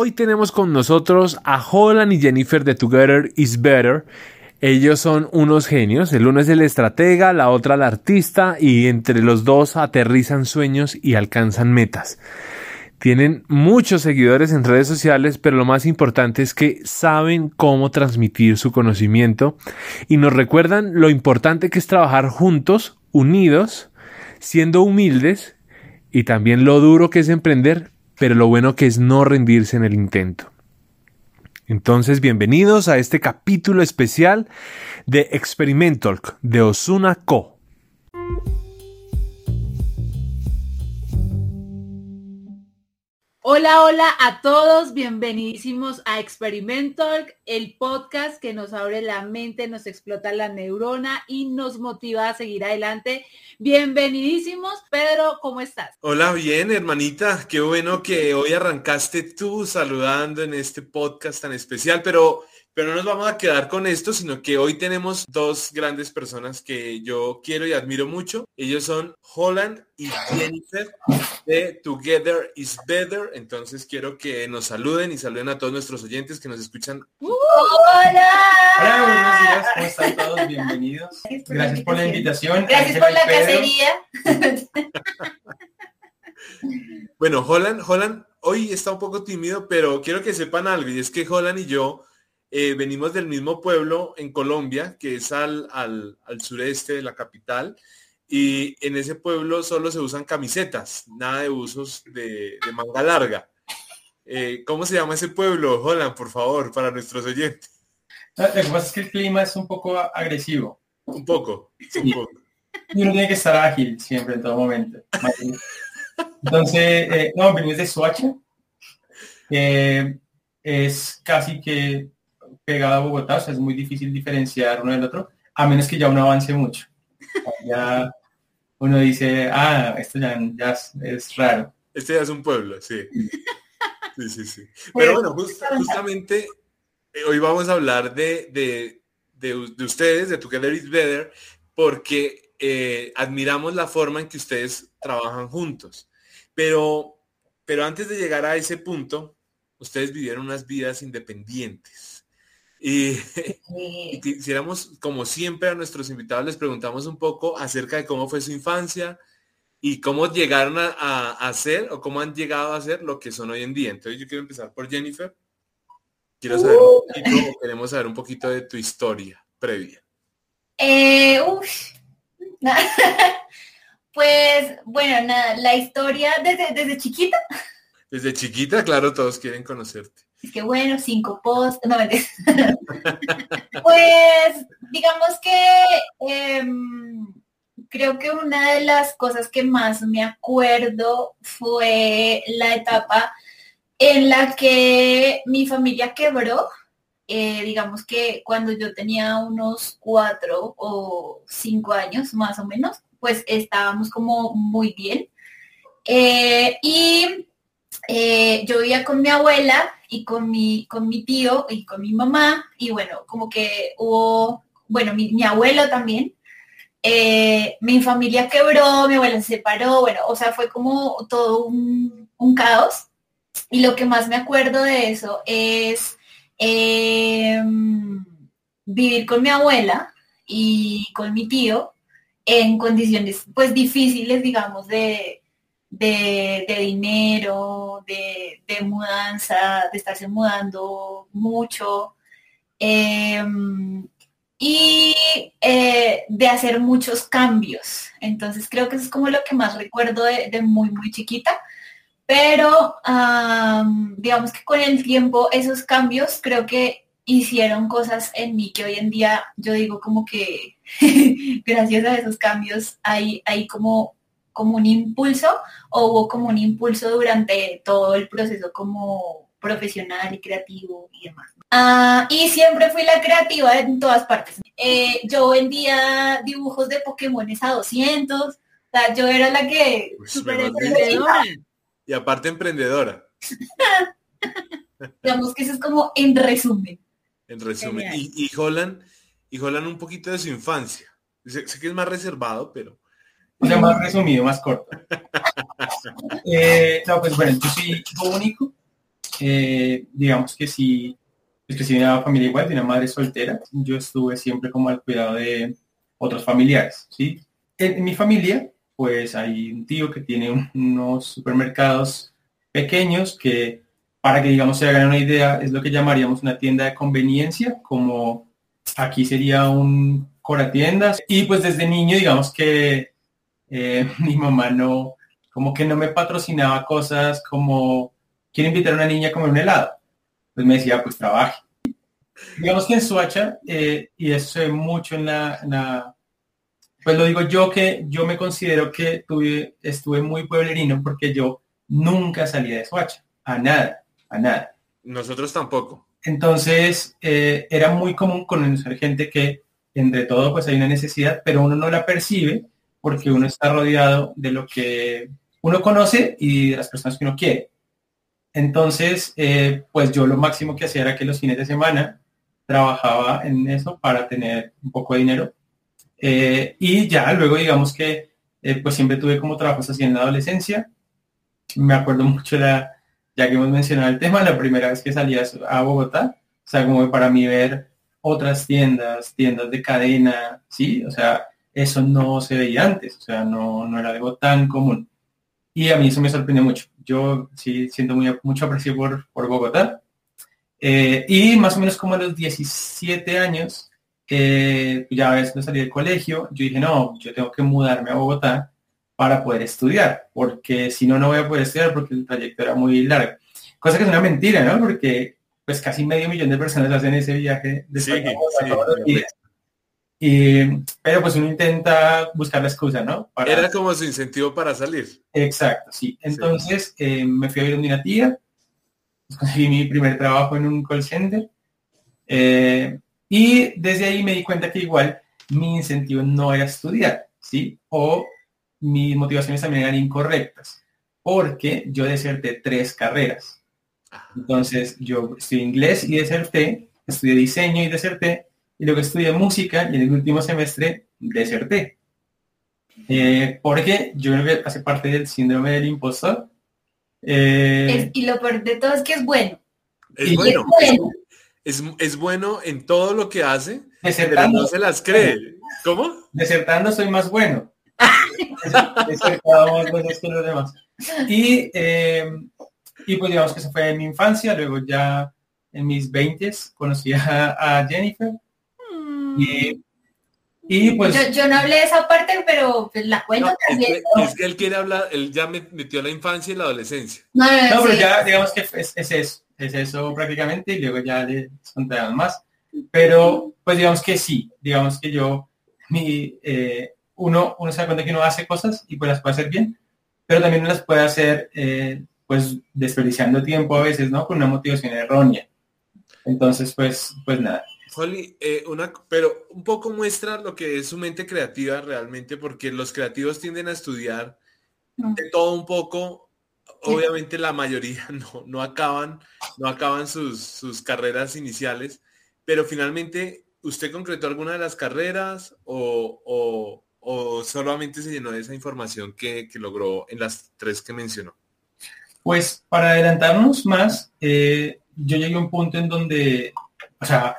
Hoy tenemos con nosotros a Holland y Jennifer de Together is Better. Ellos son unos genios, el uno es el estratega, la otra la artista y entre los dos aterrizan sueños y alcanzan metas. Tienen muchos seguidores en redes sociales, pero lo más importante es que saben cómo transmitir su conocimiento y nos recuerdan lo importante que es trabajar juntos, unidos, siendo humildes y también lo duro que es emprender, pero lo bueno que es no rendirse en el intento. Entonces, bienvenidos a este capítulo especial de Experimental de Osuna Co. Hola, hola a todos, bienvenidísimos a Experimental, el podcast que nos abre la mente, nos explota la neurona y nos motiva a seguir adelante. Bienvenidísimos, Pedro, ¿cómo estás? Hola, bien, hermanita, qué bueno que hoy arrancaste tú saludando en este podcast tan especial, pero pero no nos vamos a quedar con esto, sino que hoy tenemos dos grandes personas que yo quiero y admiro mucho. Ellos son Holland y Jennifer de Together is Better. Entonces quiero que nos saluden y saluden a todos nuestros oyentes que nos escuchan. ¡Hola! Hola, buenos días. ¿Cómo están todos? Bienvenidos. Gracias por la invitación. Gracias por la cacería. bueno, Holland, Holland hoy está un poco tímido, pero quiero que sepan algo y es que Holland y yo eh, venimos del mismo pueblo en Colombia, que es al, al, sureste de la capital, y en ese pueblo solo se usan camisetas, nada de usos de, manga larga. Eh, ¿Cómo se llama ese pueblo, Holland, por favor, para nuestros oyentes? Lo que pasa es que el clima es un poco agresivo. Un poco, Y uno tiene que estar ágil siempre, en todo momento. Entonces, eh, no, venimos de Soacha. es casi que pegado a Bogotá, o sea, es muy difícil diferenciar uno del otro, a menos que ya uno avance mucho. Ya uno dice, ah, esto ya, es, raro. Este ya es un pueblo, sí. Sí, sí, sí. Pero bueno, justamente eh, hoy vamos a hablar de, de, de, ustedes, de Together is Better, porque eh, admiramos la forma en que ustedes trabajan juntos. Pero, pero antes de llegar a ese punto, ustedes vivieron unas vidas independientes. Y, quisiéramos, como siempre, a nuestros invitados les preguntamos un poco acerca de cómo fue su infancia y cómo llegaron a, hacer o cómo han llegado a ser lo que son hoy en día. Entonces yo quiero empezar por Jennifer. Quiero saber un poquito, queremos saber un poquito de tu historia previa. Eh, pues bueno, nada, la historia desde, desde chiquita. Desde chiquita, claro, todos quieren conocerte. Es que bueno, cinco posts, no me Pues digamos que em, creo que una de las cosas que más me acuerdo fue la etapa en la que mi familia quebró. Eh, digamos que cuando yo tenía unos cuatro o cinco años más o menos, pues estábamos como muy bien. Eh, y eh, yo vivía con mi abuela y con mi, con mi tío y con mi mamá y bueno, como que hubo, bueno, mi, abuelo también. Eh, mi familia quebró, mi abuela se separó, bueno, o sea, fue como todo un, caos. Y lo que más me acuerdo de eso es em, vivir con mi abuela y con mi tío en condiciones pues difíciles, digamos, de, de, dinero, de, mudanza, de estarse mudando mucho. Em, y eh, de hacer muchos cambios. Entonces creo que eso es como lo que más recuerdo de, muy, muy chiquita. Pero digamos que con el tiempo esos cambios creo que hicieron cosas en mí que hoy en día yo digo como que gracias a esos cambios hay como como un impulso o hubo como un impulso durante todo el proceso como profesional y creativo y demás. Ah, y siempre fui la creativa en todas partes. Eh, yo vendía dibujos de Pokémones a 200. O sea, yo era la que... super emprendedora. Y aparte emprendedora. Digamos que eso es como en resumen. En resumen. Y, y, Holland, y Holland un poquito de su infancia. sé que es más reservado, pero... O sea, más resumido, más corto. Eh, no, pues bueno, yo soy hijo único. eh, digamos que sí, es que si de una familia igual, de una madre soltera, yo estuve siempre como al cuidado de otros familiares, ¿sí? En, mi familia, pues hay un tío que tiene unos supermercados pequeños que, para que digamos se hagan una idea, es lo que llamaríamos una tienda de conveniencia, como aquí sería un tiendas Y pues desde niño, digamos que eh, mi mamá no, como que no me patrocinaba cosas como, quiero invitar a una niña a comer un helado. Pues me decía, pues trabaje. Digamos que en Suacha, eh, y eso ve mucho en la, pues lo digo yo que yo me considero que tuve, estuve muy pueblerino porque yo nunca salía de Suacha, a nada, a nada. Nosotros tampoco. Entonces, eh, era muy común conocer gente que entre todo pues hay una necesidad, pero uno no la percibe porque uno está rodeado de lo que uno conoce y de las personas que uno quiere. Entonces, eh, pues yo lo máximo que hacía era que los fines de semana trabajaba en eso para tener un poco de dinero. Eh, y ya luego digamos que eh, pues siempre tuve como trabajos así en la adolescencia. Me acuerdo mucho, la, ya que hemos mencionado el tema, la primera vez que salía a Bogotá, o sea, como para mí ver otras tiendas, tiendas de cadena, ¿sí? O sea, eso no se veía antes, o sea, no, no era algo tan común. Y a mí eso me sorprendió mucho. Yo sí siento muy, mucho aprecio por, por Bogotá. Eh, y más o menos como a los 17 años, eh, ya ves, no salí del colegio, yo dije, no, yo tengo que mudarme a Bogotá para poder estudiar, porque si no, no voy a poder estudiar porque el trayecto era muy largo. Cosa que es una mentira, ¿no? Porque pues casi medio millón de personas hacen ese viaje de sí, Y, pero pues uno intenta buscar la excusa, ¿no? Era como su incentivo para salir. Exacto, sí. Entonces eh, me fui a ver a una tía, conseguí mi primer trabajo en un call center eh, y desde ahí me di cuenta que igual mi incentivo no era estudiar, ¿sí? O mis motivaciones también eran incorrectas, porque yo deserté tres carreras. Entonces yo estudié inglés y deserté, estudié diseño y deserté, y luego estudié música y en el último semestre deserté. Eh, porque yo creo que hace parte del síndrome del impostor. Eh, y lo peor de todo es que es bueno. Es bueno. Es, bueno en todo lo que hace, pero no se las cree. ¿Cómo? Desertando soy más bueno. Desertado más bueno que los demás. Y eh, y pues digamos que se fue en mi infancia, luego ya en mis 20 conocí a, Jennifer. Mm. Y, pues... Yo, no hablé de esa parte, pero pues, la cuento también. Es que, él quiere hablar, él ya me metió la infancia y la adolescencia. No, pero ya digamos que es, eso, es eso prácticamente, y luego ya le contarán más. Pero pues digamos que sí, digamos que yo, mi, eh, uno, uno se da cuenta que uno hace cosas y pues las puede hacer bien, pero también las puede hacer eh, pues desperdiciando tiempo a veces, ¿no? Con una motivación errónea. Entonces, pues, pues nada. Holly, eh, una, pero un poco muestra lo que es su mente creativa realmente, porque los creativos tienden a estudiar de todo un poco. Obviamente la mayoría no, no acaban, no acaban sus, sus carreras iniciales, pero finalmente, ¿usted concretó alguna de las carreras o, o, o solamente se llenó de esa información que, que logró en las tres que mencionó? Pues para adelantarnos más, eh, yo llegué a un punto en donde, o sea,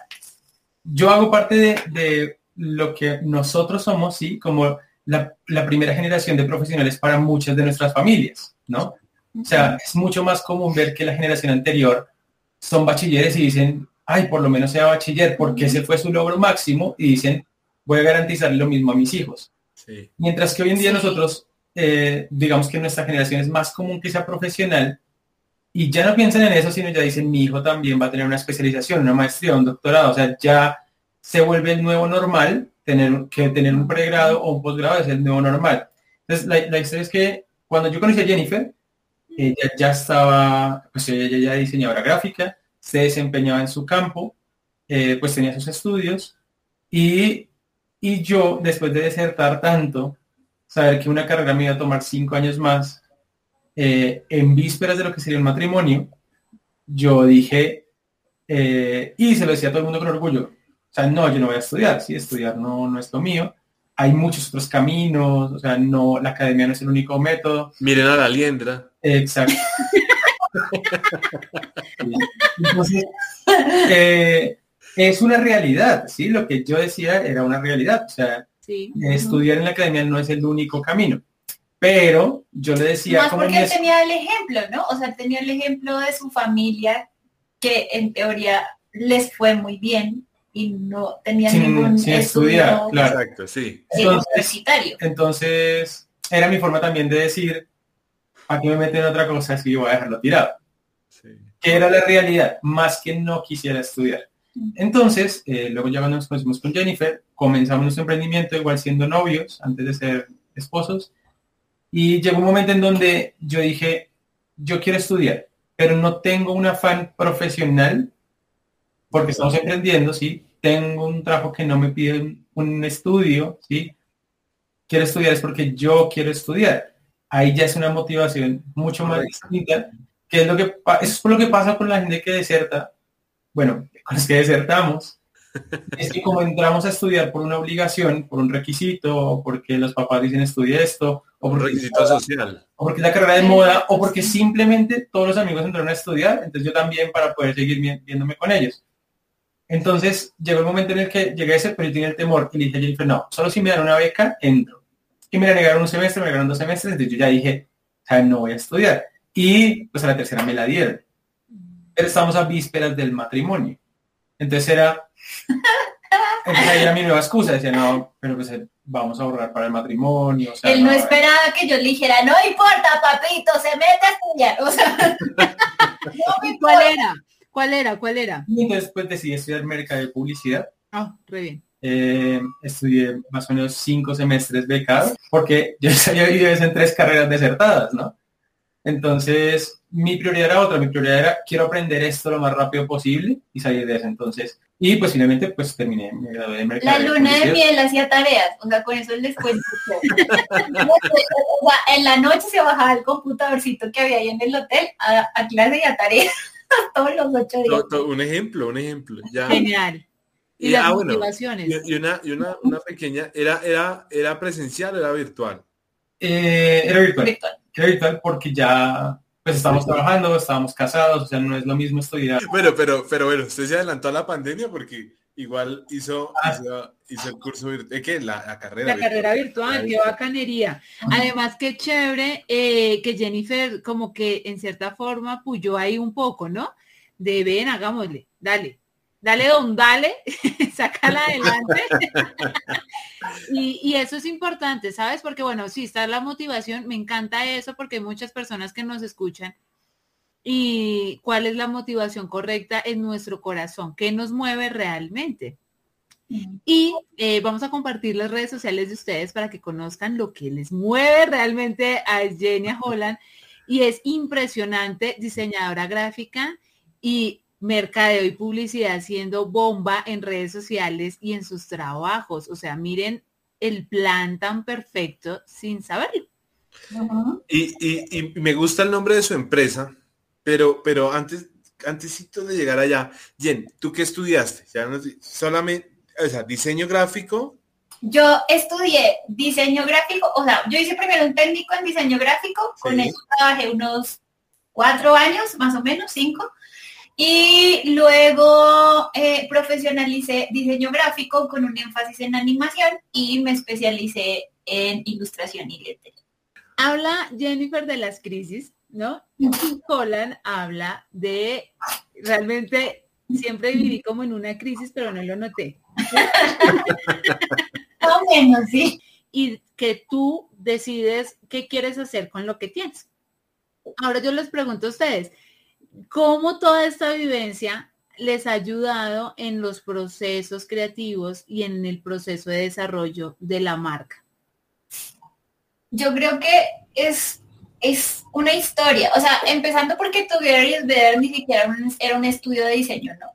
yo hago parte de, lo que nosotros somos, ¿sí? Como la, primera generación de profesionales para muchas de nuestras familias, ¿no? O sea, es mucho más común ver que la generación anterior son bachilleres y dicen, ay, por lo menos sea bachiller, porque ese fue su logro máximo, y dicen, voy a garantizar lo mismo a mis hijos. Mientras que hoy en día nosotros eh, digamos que nuestra generación es más común que sea profesional y ya no piensan en eso, sino ya dicen, mi hijo también va a tener una especialización, una maestría, un doctorado, o sea, ya se vuelve el nuevo normal, tener que tener un pregrado o un posgrado es el nuevo normal. Entonces, la, historia es que cuando yo conocí a Jennifer, ella ya estaba, pues ella ya diseñadora gráfica, se desempeñaba en su campo, eh, pues tenía sus estudios y, y yo, después de desertar tanto, saber que una carrera me iba a tomar cinco años más, eh, en vísperas de lo que sería el matrimonio, yo dije, eh, y se lo decía a todo el mundo con orgullo, o sea, no, yo no voy a estudiar, sí, estudiar no, no es lo mío, hay muchos otros caminos, o sea, no, la academia no es el único método. Miren a la liendra. Exacto. Entonces, eh, es una realidad, ¿sí? Lo que yo decía era una realidad. O sea, estudiar en la academia no es el único camino. Pero yo le decía... Más porque él tenía el ejemplo, ¿no? O sea, tenía el ejemplo de su familia que en teoría les fue muy bien y no tenía ningún sin estudiar, claro. Exacto, sí. universitario. Entonces, era mi forma también de decir, ¿para qué me meten en otra cosa si yo voy a dejarlo tirado? Que era la realidad, más que no quisiera estudiar. Entonces, eh, luego ya cuando nos conocimos con Jennifer, comenzamos nuestro emprendimiento igual siendo novios, antes de ser esposos, y llegó un momento en donde yo dije, yo quiero estudiar, pero no tengo un afán profesional, porque estamos emprendiendo, ¿sí? Tengo un trabajo que no me pide un estudio, ¿sí? Quiero estudiar es porque yo quiero estudiar. Ahí ya es una motivación mucho más distinta, que es lo que, eso es lo que pasa con la gente que deserta, bueno, con los que desertamos, es que como entramos a estudiar por una obligación, por un requisito, o porque los papás dicen estudia esto, o por requisito social, o porque es la carrera de moda, o porque simplemente todos los amigos entraron a estudiar, entonces yo también para poder seguir viéndome con ellos. Entonces llegó el momento en el que llegué a ese, pero yo tenía el temor y le dije a Jennifer, no, solo si me dan una beca, entro. Y me la negaron un semestre, me negaron dos semestres, entonces yo ya dije, sea, no voy a estudiar. Y pues a la tercera me la dieron. Pero estamos a vísperas del matrimonio. Entonces era, entonces era mi nueva excusa, decía, no, pero pues eh, vamos a ahorrar para el matrimonio. Él no, esperaba que yo le dijera, no importa, papito, se mete a estudiar. O sea, ¿Cuál era? ¿Cuál era? ¿Cuál era? Y después pues, decidí estudiar mercado de publicidad. Ah, re bien. Eh, estudié más o menos cinco semestres becados, porque yo había vivido en tres carreras desertadas, ¿no? Entonces, mi prioridad era otra, mi prioridad era quiero aprender esto lo más rápido posible y salir de eso. Entonces, y pues finalmente pues terminé, me gradué de mercado. La luna de, miel hacía tareas, o sea, con eso les cuento. en la noche se bajaba el computadorcito que había ahí en el hotel a, clase y a tareas todos los ocho días. un ejemplo, un ejemplo. Ya. Genial. Y, las ah, motivaciones. y, una, y una, una, pequeña, ¿era, era, ¿era presencial o era virtual? Eh, era virtual. virtual. Virtual porque ya pues estamos trabajando, estábamos casados, o sea, no es lo mismo estudiar. Bueno, pero, pero bueno, usted se adelantó a la pandemia porque igual hizo, ah. hizo, el curso virtual, ¿qué? La, carrera. La carrera virtual, qué bacanería. Además, qué chévere eh, que Jennifer como que en cierta forma puyó ahí un poco, ¿no? De ven, hagámosle, dale, dale don, dale, sácala adelante. y, y, eso es importante, ¿sabes? Porque bueno, si está la motivación, me encanta eso porque hay muchas personas que nos escuchan. ¿Y cuál es la motivación correcta en nuestro corazón? ¿Qué nos mueve realmente? Y eh, vamos a compartir las redes sociales de ustedes para que conozcan lo que les mueve realmente a Jenny Holland. Y es impresionante, diseñadora gráfica y mercadeo y publicidad haciendo bomba en redes sociales y en sus trabajos. O sea, miren el plan tan perfecto sin saberlo. y, me gusta el nombre de su empresa, pero, pero antes, antesito de llegar allá, Jen, ¿tú qué estudiaste? Ya solamente, o sea, diseño gráfico. Yo estudié diseño gráfico, o sea, yo hice primero un técnico en diseño gráfico, con eso trabajé unos cuatro años, más o menos, cinco. Y luego eh, profesionalicé diseño gráfico con un énfasis en animación y me especialicé en ilustración y lettering. Habla Jennifer de las crisis, ¿no? Y Holland habla de realmente siempre viví como en una crisis, pero no lo noté. o menos, sí. Y que tú decides qué quieres hacer con lo que tienes. Ahora yo les pregunto a ustedes, cómo toda esta vivencia les ha ayudado en los procesos creativos y en el proceso de desarrollo de la marca. Yo creo que es, es una historia, o sea, empezando porque Together ver ni siquiera era un estudio de diseño, ¿no?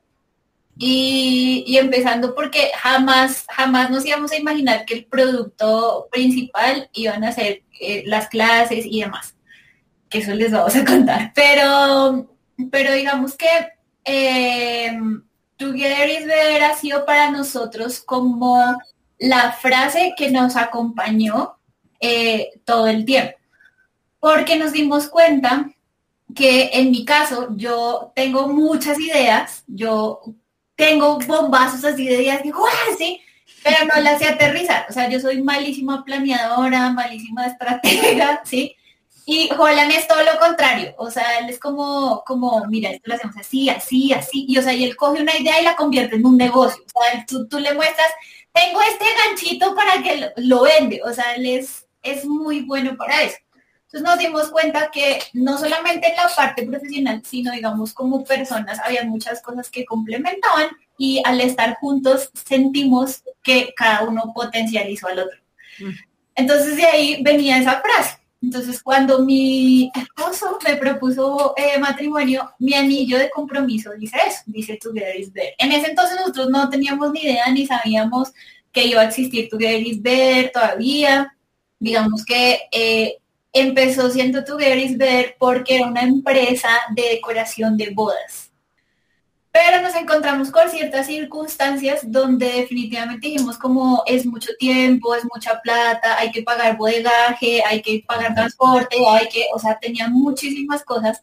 Y, empezando porque jamás, jamás nos íbamos a imaginar que el producto principal iban a ser eh, las clases y demás. Que eso les vamos a contar. Pero pero digamos que eh, Together is Better ha sido para nosotros como la frase que nos acompañó eh, todo el tiempo, porque nos dimos cuenta que en mi caso yo tengo muchas ideas, yo tengo bombazos así de ideas, digo, ¡ah, sí! Pero no las sé aterrizar. O sea, yo soy malísima planeadora, malísima estratega, ¿sí? Y Holland es todo lo contrario, o sea, él es como, como, mira, esto lo hacemos así, así, así, y o sea, y él coge una idea y la convierte en un negocio, o sea, tú, tú le muestras, tengo este ganchito para que lo, lo, vende, o sea, él es, es muy bueno para eso. Entonces nos dimos cuenta que no solamente en la parte profesional, sino digamos como personas, había muchas cosas que complementaban y al estar juntos sentimos que cada uno potencializó al otro. Entonces de ahí venía esa frase entonces, cuando mi esposo me propuso eh, matrimonio, mi anillo de compromiso dice eso, dice Together is Better. En ese entonces nosotros no teníamos ni idea ni sabíamos que iba a existir Together is Better todavía. Digamos que eh, empezó siendo Together is Better porque era una empresa de decoración de bodas pero nos encontramos con ciertas circunstancias donde definitivamente dijimos como es mucho tiempo, es mucha plata, hay que pagar bodegaje, hay que pagar transporte, hay que, o sea, tenía muchísimas cosas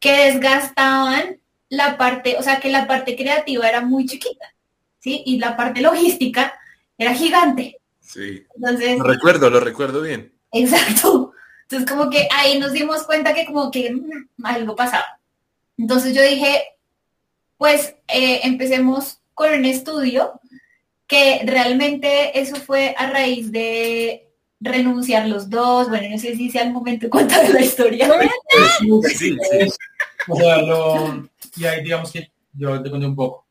que desgastaban la parte, o sea, que la parte creativa era muy chiquita, ¿sí? Y la parte logística era gigante. Sí. Entonces, lo recuerdo, lo recuerdo bien. Exacto. Entonces, como que ahí nos dimos cuenta que como que mm, algo pasaba. Entonces yo dije, pues eh, empecemos con un estudio que realmente eso fue a raíz de renunciar los dos, bueno, no sé si sea el momento de contar la historia. Sí, sí. O sea, lo, y ahí digamos que yo te conté un poco.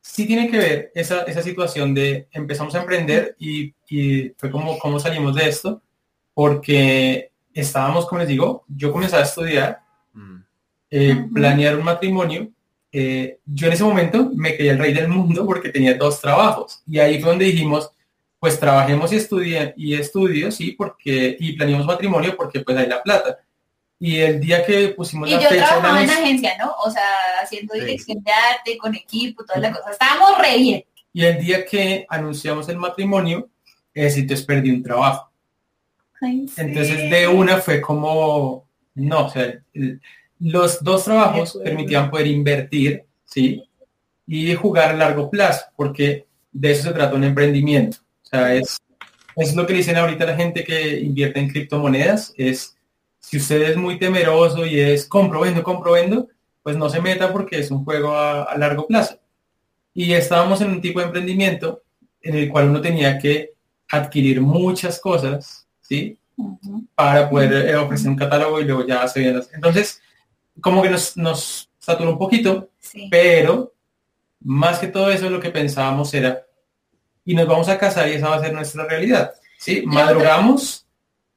Sí tiene que ver esa, esa situación de empezamos a emprender y, y fue como, como salimos de esto, porque estábamos, como les digo, yo comencé a estudiar, mm. eh, planear un matrimonio eh, yo en ese momento me creía el rey del mundo porque tenía dos trabajos. Y ahí fue donde dijimos, pues trabajemos y estudien y estudio, sí, porque, y planeamos matrimonio porque pues hay la plata. Y el día que pusimos y la yo trabajaba en agencia, ¿no? O sea, haciendo dirección de arte, con equipo, toda la cosa. Estábamos re bien. Y el día que anunciamos el matrimonio, ese entonces perdí un trabajo. Entonces de una fue como, no, o sea, los dos trabajos permitían poder invertir, ¿sí? Y jugar a largo plazo, porque de eso se trata un emprendimiento. O sea, es, es lo que dicen ahorita la gente que invierte en criptomonedas, es si usted es muy temeroso y es compro, vendo, compro, vendo, pues no se meta porque es un juego a, largo plazo. Y estábamos en un tipo de emprendimiento en el cual uno tenía que adquirir muchas cosas, ¿sí? Para poder eh, ofrecer un catálogo y luego ya se viene. Entonces, como que nos, nos saturó un poquito, pero más que todo eso lo que pensábamos era, y nos vamos a casar y esa va a ser nuestra realidad. ¿sí? Madrugamos,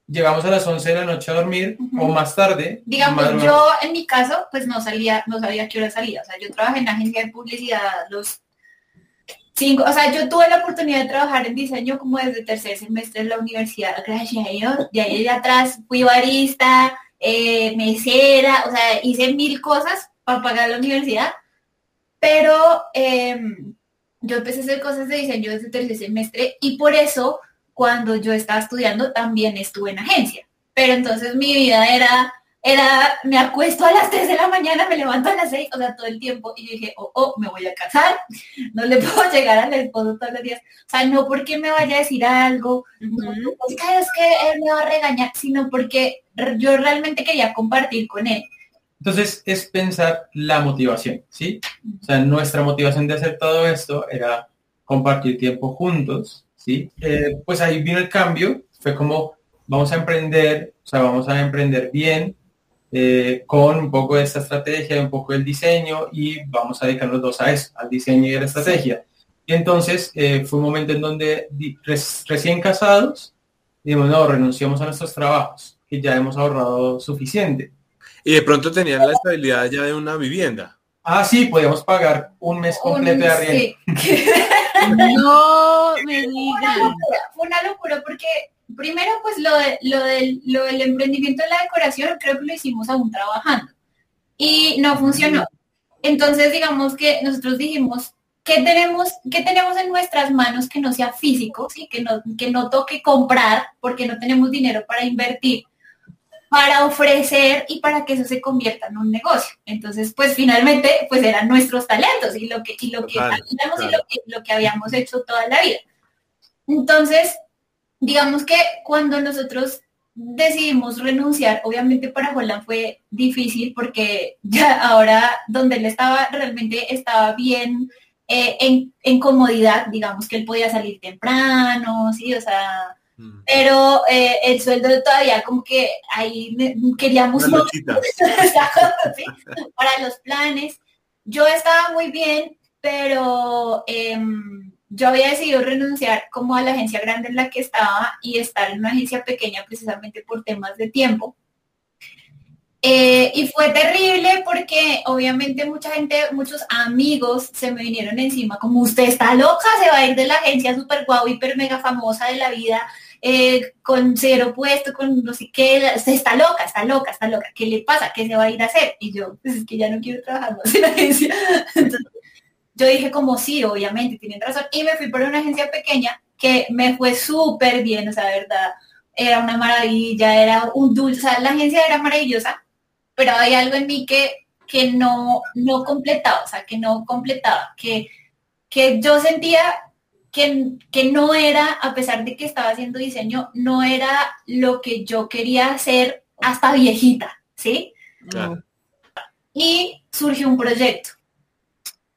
llegamos a las 11 de la noche a dormir o más tarde. Digamos, yo en mi caso, pues no salía, no sabía qué hora salía. O sea, yo trabajé en agencia de publicidad los cinco, o sea, yo tuve la oportunidad de trabajar en diseño como desde tercer semestre en la universidad, gracias a Dios. De ahí de atrás fui barista, eh, mesera, o sea, hice mil cosas para pagar la universidad, pero em, yo empecé a hacer cosas de diseño desde el tercer semestre y por eso cuando yo estaba estudiando también estuve en agencia. Pero entonces mi vida era era, me acuesto a las 3 de la mañana, me levanto a las 6, o sea, todo el tiempo, y dije, oh, oh, me voy a casar, no le puedo llegar al esposo todos los días, o sea, no porque me vaya a decir algo, no, es que él me va a regañar, sino porque yo realmente quería compartir con él. Entonces, es pensar la motivación, ¿sí? O sea, nuestra motivación de hacer todo esto era compartir tiempo juntos, ¿sí? Eh, pues ahí vino el cambio, fue como, vamos a emprender, o sea, vamos a emprender bien, eh, con un poco de esta estrategia, un poco del diseño y vamos a dedicar los dos a eso, al diseño y a la estrategia. Y entonces eh, fue un momento en donde recién casados, dijimos, no, renunciamos a nuestros trabajos, que ya hemos ahorrado suficiente. Y de pronto tenían la estabilidad ya de una vivienda. Ah, sí, podíamos pagar un mes completo de arriendo. no me digan. Fue una locura porque primero, pues lo, de, lo, del, lo del emprendimiento de la decoración, creo que lo hicimos aún trabajando y no funcionó. Entonces, digamos que nosotros dijimos, ¿qué tenemos, qué tenemos en nuestras manos que no sea físico, ¿sí? que, no, que no toque comprar porque no tenemos dinero para invertir? para ofrecer y para que eso se convierta en un negocio. Entonces, pues finalmente, pues eran nuestros talentos y lo que, y lo que y lo que, lo que habíamos hecho toda la vida. Entonces, digamos que cuando nosotros decidimos renunciar, obviamente para Holland fue difícil porque ya ahora donde él estaba realmente estaba bien eh, en, en, comodidad, digamos que él podía salir temprano, sí, o sea, mm. pero eh, el sueldo todavía como que ahí queríamos para los planes. Yo estaba muy bien, pero em, yo había decidido renunciar como a la agencia grande en la que estaba y estar en una agencia pequeña precisamente por temas de tiempo. Eh, y fue terrible porque obviamente mucha gente, muchos amigos se me vinieron encima, como usted está loca, se va a ir de la agencia super guau, hiper mega famosa de la vida, eh, con cero puesto, con no sé qué, usted está loca, está loca, está loca, ¿qué le pasa? ¿Qué se va a ir a hacer? Y yo, pues es que ya no quiero trabajar más en la agencia. yo dije como sí, obviamente, tienen razón. Y me fui por una agencia pequeña que me fue súper bien, o sea, verdad, era una maravilla, era un dulce, o sea, la agencia era maravillosa, pero hay algo en mí que, que no, no completaba, o sea, que no completaba, que, que yo sentía que, que no era, a pesar de que estaba haciendo diseño, no era lo que yo quería hacer hasta viejita, ¿sí? Y surgió un proyecto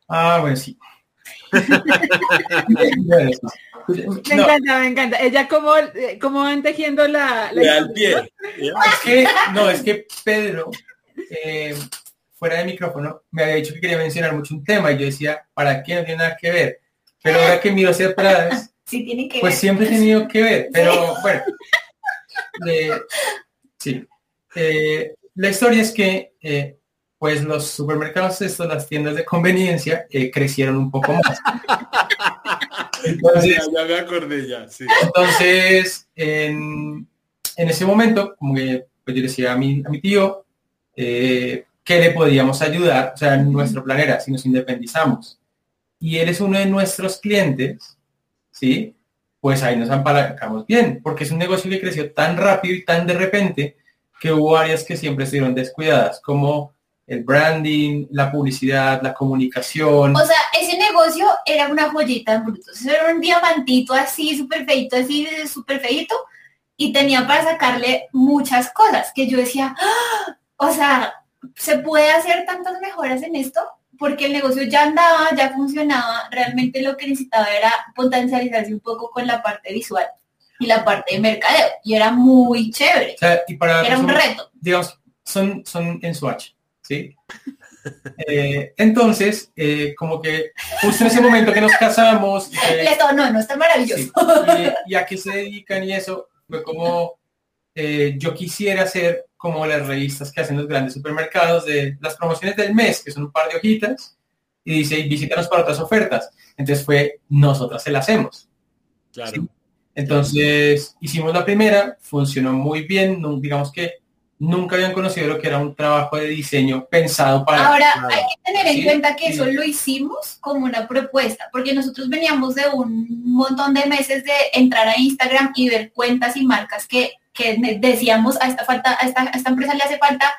Ah, bueno, sí. me encanta, me encanta. Ella como, como van tejiendo la... la pie. Es que, no, es que Pedro, eh, fuera de micrófono, me había dicho que quería mencionar mucho un tema y yo decía, ¿para qué no tiene nada que ver? Pero ahora que miro hacia atrás, sí, tiene que pues siempre he tenido que ver, pero bueno. sí. Eh, la historia es que eh, pues los supermercados, estos, las tiendas de conveniencia, eh, crecieron un poco más. Entonces, ya, me acordé ya, sí. Entonces, en, ese momento, como que pues yo decía a mi, a mi tío, eh, que le podíamos ayudar, o sea, nuestro plan era, si nos independizamos, y él es uno de nuestros clientes, ¿sí? Pues ahí nos apalancamos bien, porque es un negocio que creció tan rápido y tan de repente que hubo áreas que siempre estuvieron descuidadas, como el branding, la publicidad, la comunicación. O sea, ese negocio era una joyita en bruto. Era un diamantito así, súper feito, así, súper feito. Y tenía para sacarle muchas cosas que yo decía, ¡Ah! o sea, ¿se puede hacer tantas mejoras en esto? Porque el negocio ya andaba, ya funcionaba. Realmente lo que necesitaba era potencializarse un poco con la parte visual y la parte de mercadeo. Y era muy chévere. y para era un reto. Digamos, son, son en Swatch ¿sí? Eh, entonces, eh, como que justo en ese momento que nos casamos... no, no, está maravilloso. y, a qué se dedican y eso, fue como eh, yo quisiera hacer como las revistas que hacen los grandes supermercados de las promociones del mes, que son un par de hojitas, y dice, visítanos para otras ofertas. Entonces fue, nosotras se las hacemos. Claro. Entonces hicimos la primera, funcionó muy bien, digamos que nunca habían conocido lo que era un trabajo de diseño pensado para... Ahora, hay que tener en cuenta que eso lo hicimos como una propuesta, porque nosotros veníamos de un montón de meses de entrar a Instagram y ver cuentas y marcas que, decíamos, a esta, falta, a esta, esta empresa le hace falta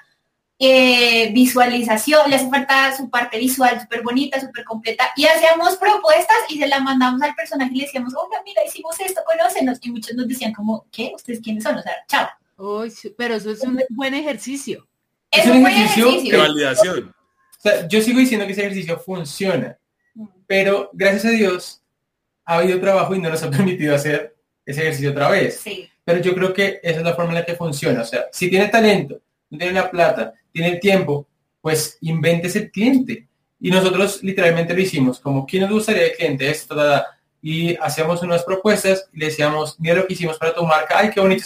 eh, visualización, le hace falta su parte visual súper bonita, súper completa, y hacíamos propuestas y se la mandamos al personaje y le decíamos, oiga, mira, hicimos esto, conócenos, y muchos nos decían como, ¿qué? ¿Ustedes quiénes son? O sea, chao pero eso es un buen ejercicio. Es, un ejercicio, de validación. yo sigo diciendo que ese ejercicio funciona, mm. pero gracias a Dios ha habido trabajo y no nos ha permitido hacer ese ejercicio otra vez. Pero yo creo que esa es la forma en la que funciona. O sea, si tiene talento, tiene la plata, tiene el tiempo, pues inventes el cliente. Y nosotros literalmente lo hicimos, como, ¿quién nos gustaría el cliente? Esto, y hacíamos unas propuestas y le decíamos, mira lo que hicimos para tu marca, ay, qué bonito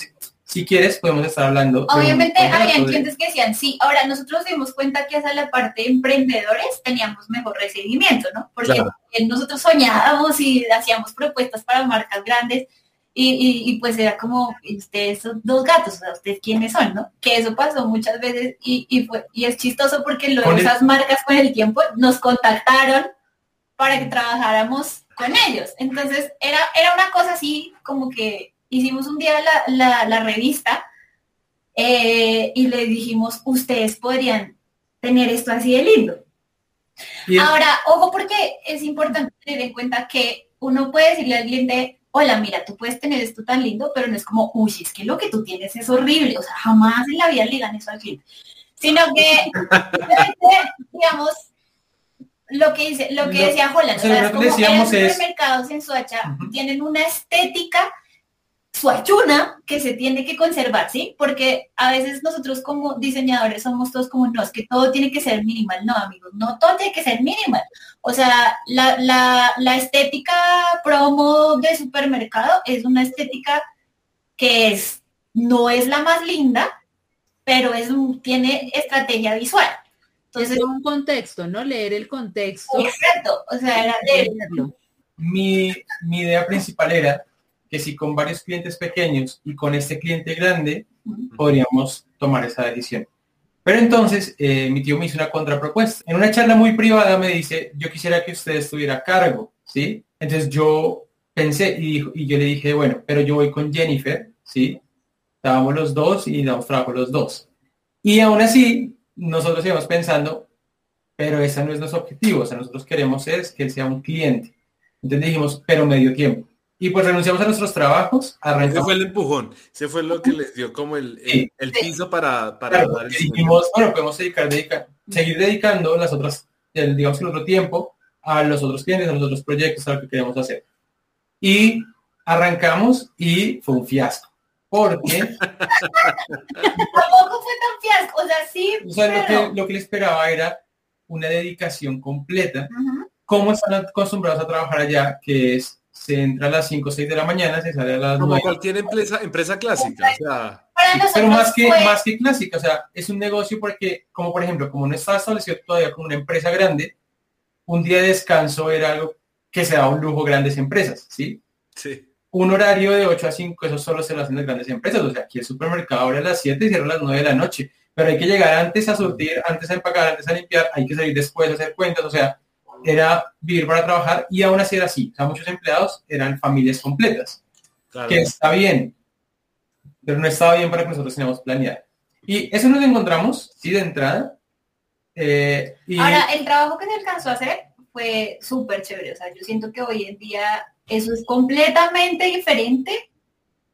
si quieres, podemos estar hablando. Obviamente había clientes que decían sí. Ahora, nosotros dimos cuenta que hacia la parte de emprendedores teníamos mejor recibimiento, ¿no? Porque nosotros soñábamos y hacíamos propuestas para marcas grandes y, pues era como, ustedes son dos gatos, o sea, ustedes quiénes son, ¿no? Que eso pasó muchas veces y, fue, y es chistoso porque luego esas marcas con el tiempo nos contactaron para que trabajáramos con ellos. Entonces, era, era una cosa así como que hicimos un día la, la, revista eh, y le dijimos, ustedes podrían tener esto así de lindo. Ahora, ojo porque es importante tener en cuenta que uno puede decirle al cliente, hola, mira, tú puedes tener esto tan lindo, pero no es como, uy, es que lo que tú tienes es horrible, o sea, jamás en la vida le digan eso al cliente. Sino que, digamos, lo que dice, lo que decía Holland, o sea, como decíamos en supermercados en Suacha tienen una estética suachuna que se tiene que conservar, ¿sí? Porque a veces nosotros como diseñadores somos todos como, no, es que todo tiene que ser minimal. No, amigos, no todo tiene que ser minimal. O sea, la, la, la estética promo de supermercado es una estética que es, no es la más linda, pero es un, tiene estrategia visual. Entonces, es un contexto, ¿no? Leer el contexto. Exacto, o sea, era leerlo. Mi, mi idea principal era que si con varios clientes pequeños y con este cliente grande podríamos tomar esa decisión. Pero entonces eh, mi tío me hizo una contrapropuesta. En una charla muy privada me dice, yo quisiera que usted estuviera a cargo, ¿sí? Entonces yo pensé y, y yo le dije, bueno, pero yo voy con Jennifer, ¿sí? Estábamos los dos y damos trabajo los dos. Y aún así, nosotros íbamos pensando, pero ese no es nuestro objetivo, o sea, nosotros queremos es que él sea un cliente. Entonces dijimos, pero medio tiempo. Y pues renunciamos a nuestros trabajos. Ese fue el empujón. Ese fue lo que les dio como el, el, piso para, para dar el dijimos, bueno, podemos dedicar, seguir dedicando las otras, digamos el otro tiempo a los otros clientes, a los otros proyectos, a lo que queremos hacer. Y arrancamos y fue un fiasco. Porque tampoco fue tan fiasco, o sea, sí. O sea, lo, que, lo que le esperaba era una dedicación completa. como están acostumbrados a trabajar allá? Que es se entra a las 5 o 6 de la mañana, se sale a las Como cualquier empresa, empresa clásica. O sea, pero más que, más que clásica, o sea, es un negocio porque, como por ejemplo, como no está establecido todavía como una empresa grande, un día de descanso era algo que se da un lujo grandes empresas, ¿sí? Sí. Un horario de 8 a 5, eso solo se lo hacen las grandes empresas. O sea, aquí el supermercado abre a las 7 y cierra a las 9 de la noche. Pero hay que llegar antes a surtir, antes a empacar, antes a limpiar, hay que salir después a hacer cuentas. O sea, era vivir para trabajar y aún así era así. O sea, muchos empleados eran familias completas, que está bien, pero no estaba bien para que nosotros teníamos planeado. Y eso nos encontramos, sí, de entrada. Eh, y... Ahora, el trabajo que se alcanzó a hacer fue súper chévere. O sea, yo siento que hoy en día eso es completamente diferente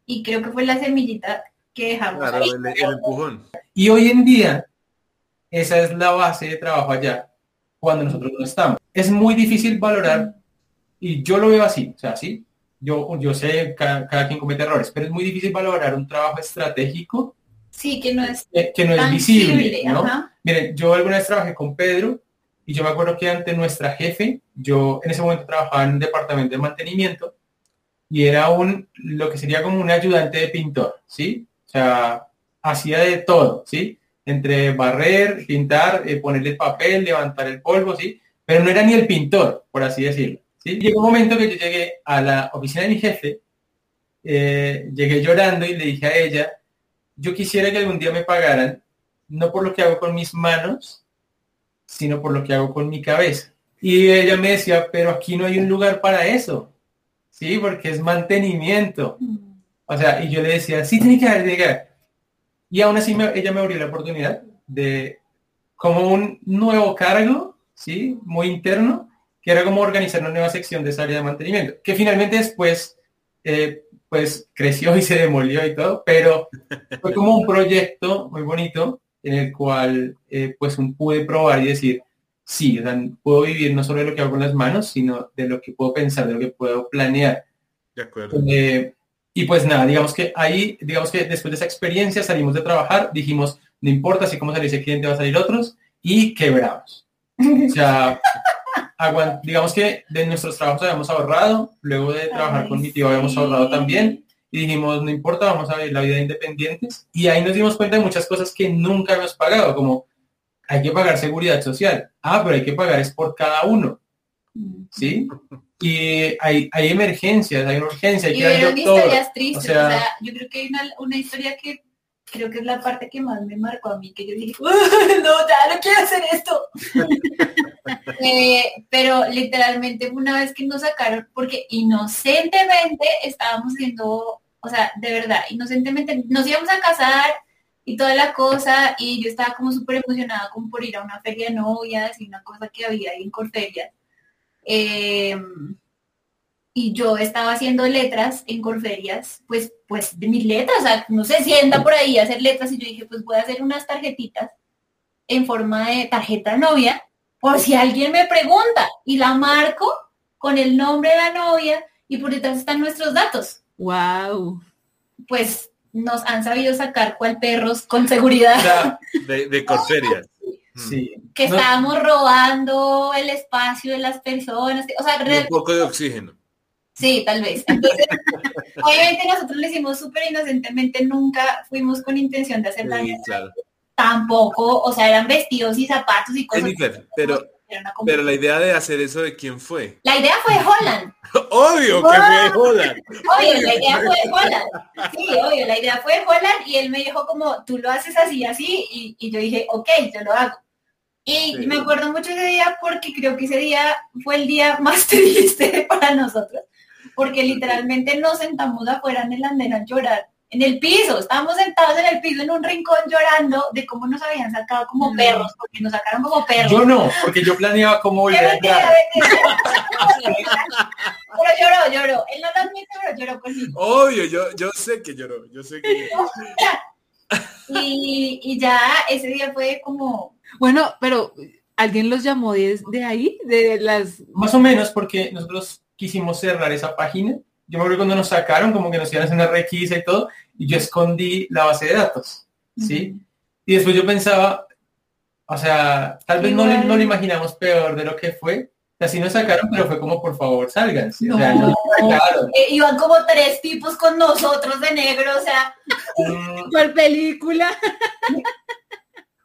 y creo que fue la semillita que dejamos. Claro, el, el empujón. Y hoy en día, esa es la base de trabajo allá cuando nosotros no estamos. Es muy difícil valorar, y yo lo veo así, o sea, sí, yo, yo sé cada, cada quien comete errores, pero es muy difícil valorar un trabajo estratégico sí, que no es, que, no es visible. ¿no? Miren, yo alguna vez trabajé con Pedro y yo me acuerdo que ante nuestra jefe, yo en ese momento trabajaba en un departamento de mantenimiento y era un, lo que sería como un ayudante de pintor, ¿sí? O sea, hacía de todo, ¿sí? Entre barrer, pintar, eh, ponerle papel, levantar el polvo, ¿sí? Pero no era ni el pintor, por así decirlo. ¿sí? Llegó un momento que yo llegué a la oficina de mi jefe, eh, llegué llorando y le dije a ella, yo quisiera que algún día me pagaran, no por lo que hago con mis manos, sino por lo que hago con mi cabeza. Y ella me decía, pero aquí no hay un lugar para eso, ¿sí? Porque es mantenimiento. Mm. O sea, y yo le decía, sí, tiene que haber, y aún así ella me abrió la oportunidad de, como un nuevo cargo, ¿sí? Muy interno, que era como organizar una nueva sección de esa área de mantenimiento, que finalmente después, eh, pues creció y se demolió y todo, pero fue como un proyecto muy bonito en el cual eh, pues un pude probar y decir, sí, puedo vivir no solo de lo que hago con las manos, sino de lo que puedo pensar, de lo que puedo planear. De acuerdo. Eh, y pues nada, digamos que ahí, digamos que después de esa experiencia salimos de trabajar, dijimos, no importa si como sale ese cliente va a salir otros y quebramos. O sea, digamos que de nuestros trabajos habíamos ahorrado, luego de trabajar con mi tío habíamos ahorrado también y dijimos, no importa, vamos a ver la vida de independientes. Y ahí nos dimos cuenta de muchas cosas que nunca hemos pagado, como hay que pagar seguridad social. Ah, pero hay que pagar es por cada uno. ¿Sí? y hay, hay emergencias, hay una urgencia, hay y que historias tristes, o sea, yo creo que hay una, una, historia que creo que es la parte que más me marcó a mí, que yo dije, no, ya no quiero hacer esto. eh, pero literalmente una vez que nos sacaron, porque inocentemente estábamos haciendo, o sea, de verdad, inocentemente nos íbamos a casar y toda la cosa, y yo estaba como súper emocionada como por ir a una feria de novias y una cosa que había ahí en Corferias. Em, y yo estaba haciendo letras en Corferias, pues, pues de mis letras, o sea, no sé si anda por ahí a hacer letras y yo dije, pues voy a hacer unas tarjetitas en forma de tarjeta novia, por si alguien me pregunta, y la marco con el nombre de la novia y por detrás están nuestros datos. Wow. Pues nos han sabido sacar cual perros con seguridad. de, de Corferias. Sí. Que estábamos robando el espacio de las personas. O sea, un poco de oxígeno. Sí, tal vez. Entonces, obviamente nosotros lo hicimos súper inocentemente, nunca fuimos con intención de hacer daño. claro. Tampoco, o sea, eran vestidos y zapatos y cosas. Jennifer, pero, pero la idea de hacer eso de quién fue. La idea fue Holland. obvio que fue Holland. Obvio, la idea fue Holland. Sí, obvio, la idea fue Holland y él me dijo como, tú lo haces así, así, y, y yo dije, ok, yo lo hago. Y me acuerdo mucho ese día porque creo que ese día fue el día más triste para nosotros, porque literalmente nos sentamos afuera en el andén a llorar, en el piso, estábamos sentados en el piso en un rincón llorando de cómo nos habían sacado como perros, porque nos sacaron como perros. Yo no, porque yo planeaba cómo volver a Pero lloró, lloró. Él no lo admite, pero lloró conmigo. Obvio, yo, yo sé que lloró, yo sé que lloró. y, y ya ese día fue como, bueno, pero ¿alguien los llamó desde ahí? De las... Más o menos porque nosotros quisimos cerrar esa página. Yo me acuerdo cuando nos sacaron, como que nos iban a hacer una requisa y todo, y yo escondí la base de datos, ¿sí? Y después yo pensaba, o sea, tal vez no, no lo imaginamos peor de lo que fue, Así nos sacaron, pero fue como, por favor, salgan. ¿sí? O sea, no, eh, iban como tres tipos con nosotros de negro, o sea. ¿Cuál película?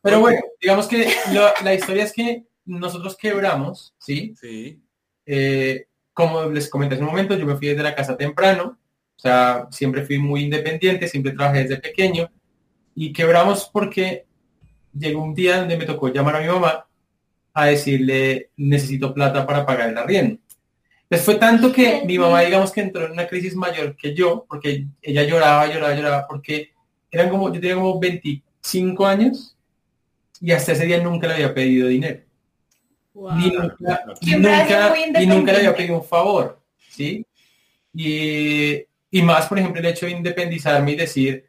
Pero bueno, digamos que la historia es que nosotros quebramos, ¿sí? Sí. Eh, como les comenté hace un momento, yo me fui desde la casa temprano, o sea, siempre fui muy independiente, siempre trabajé desde pequeño, y quebramos porque llegó un día donde me tocó llamar a mi mamá a decirle, necesito plata para pagar el arriendo. Pues fue tanto que mi mamá, digamos que entró en una crisis mayor que yo, porque ella lloraba, lloraba, lloraba, porque eran como, yo tenía como 25 años y hasta ese día nunca le había pedido dinero. Ni nunca, y nunca, y nunca le había pedido un favor, ¿sí? Y, y, más, por ejemplo, el hecho de independizarme y decir,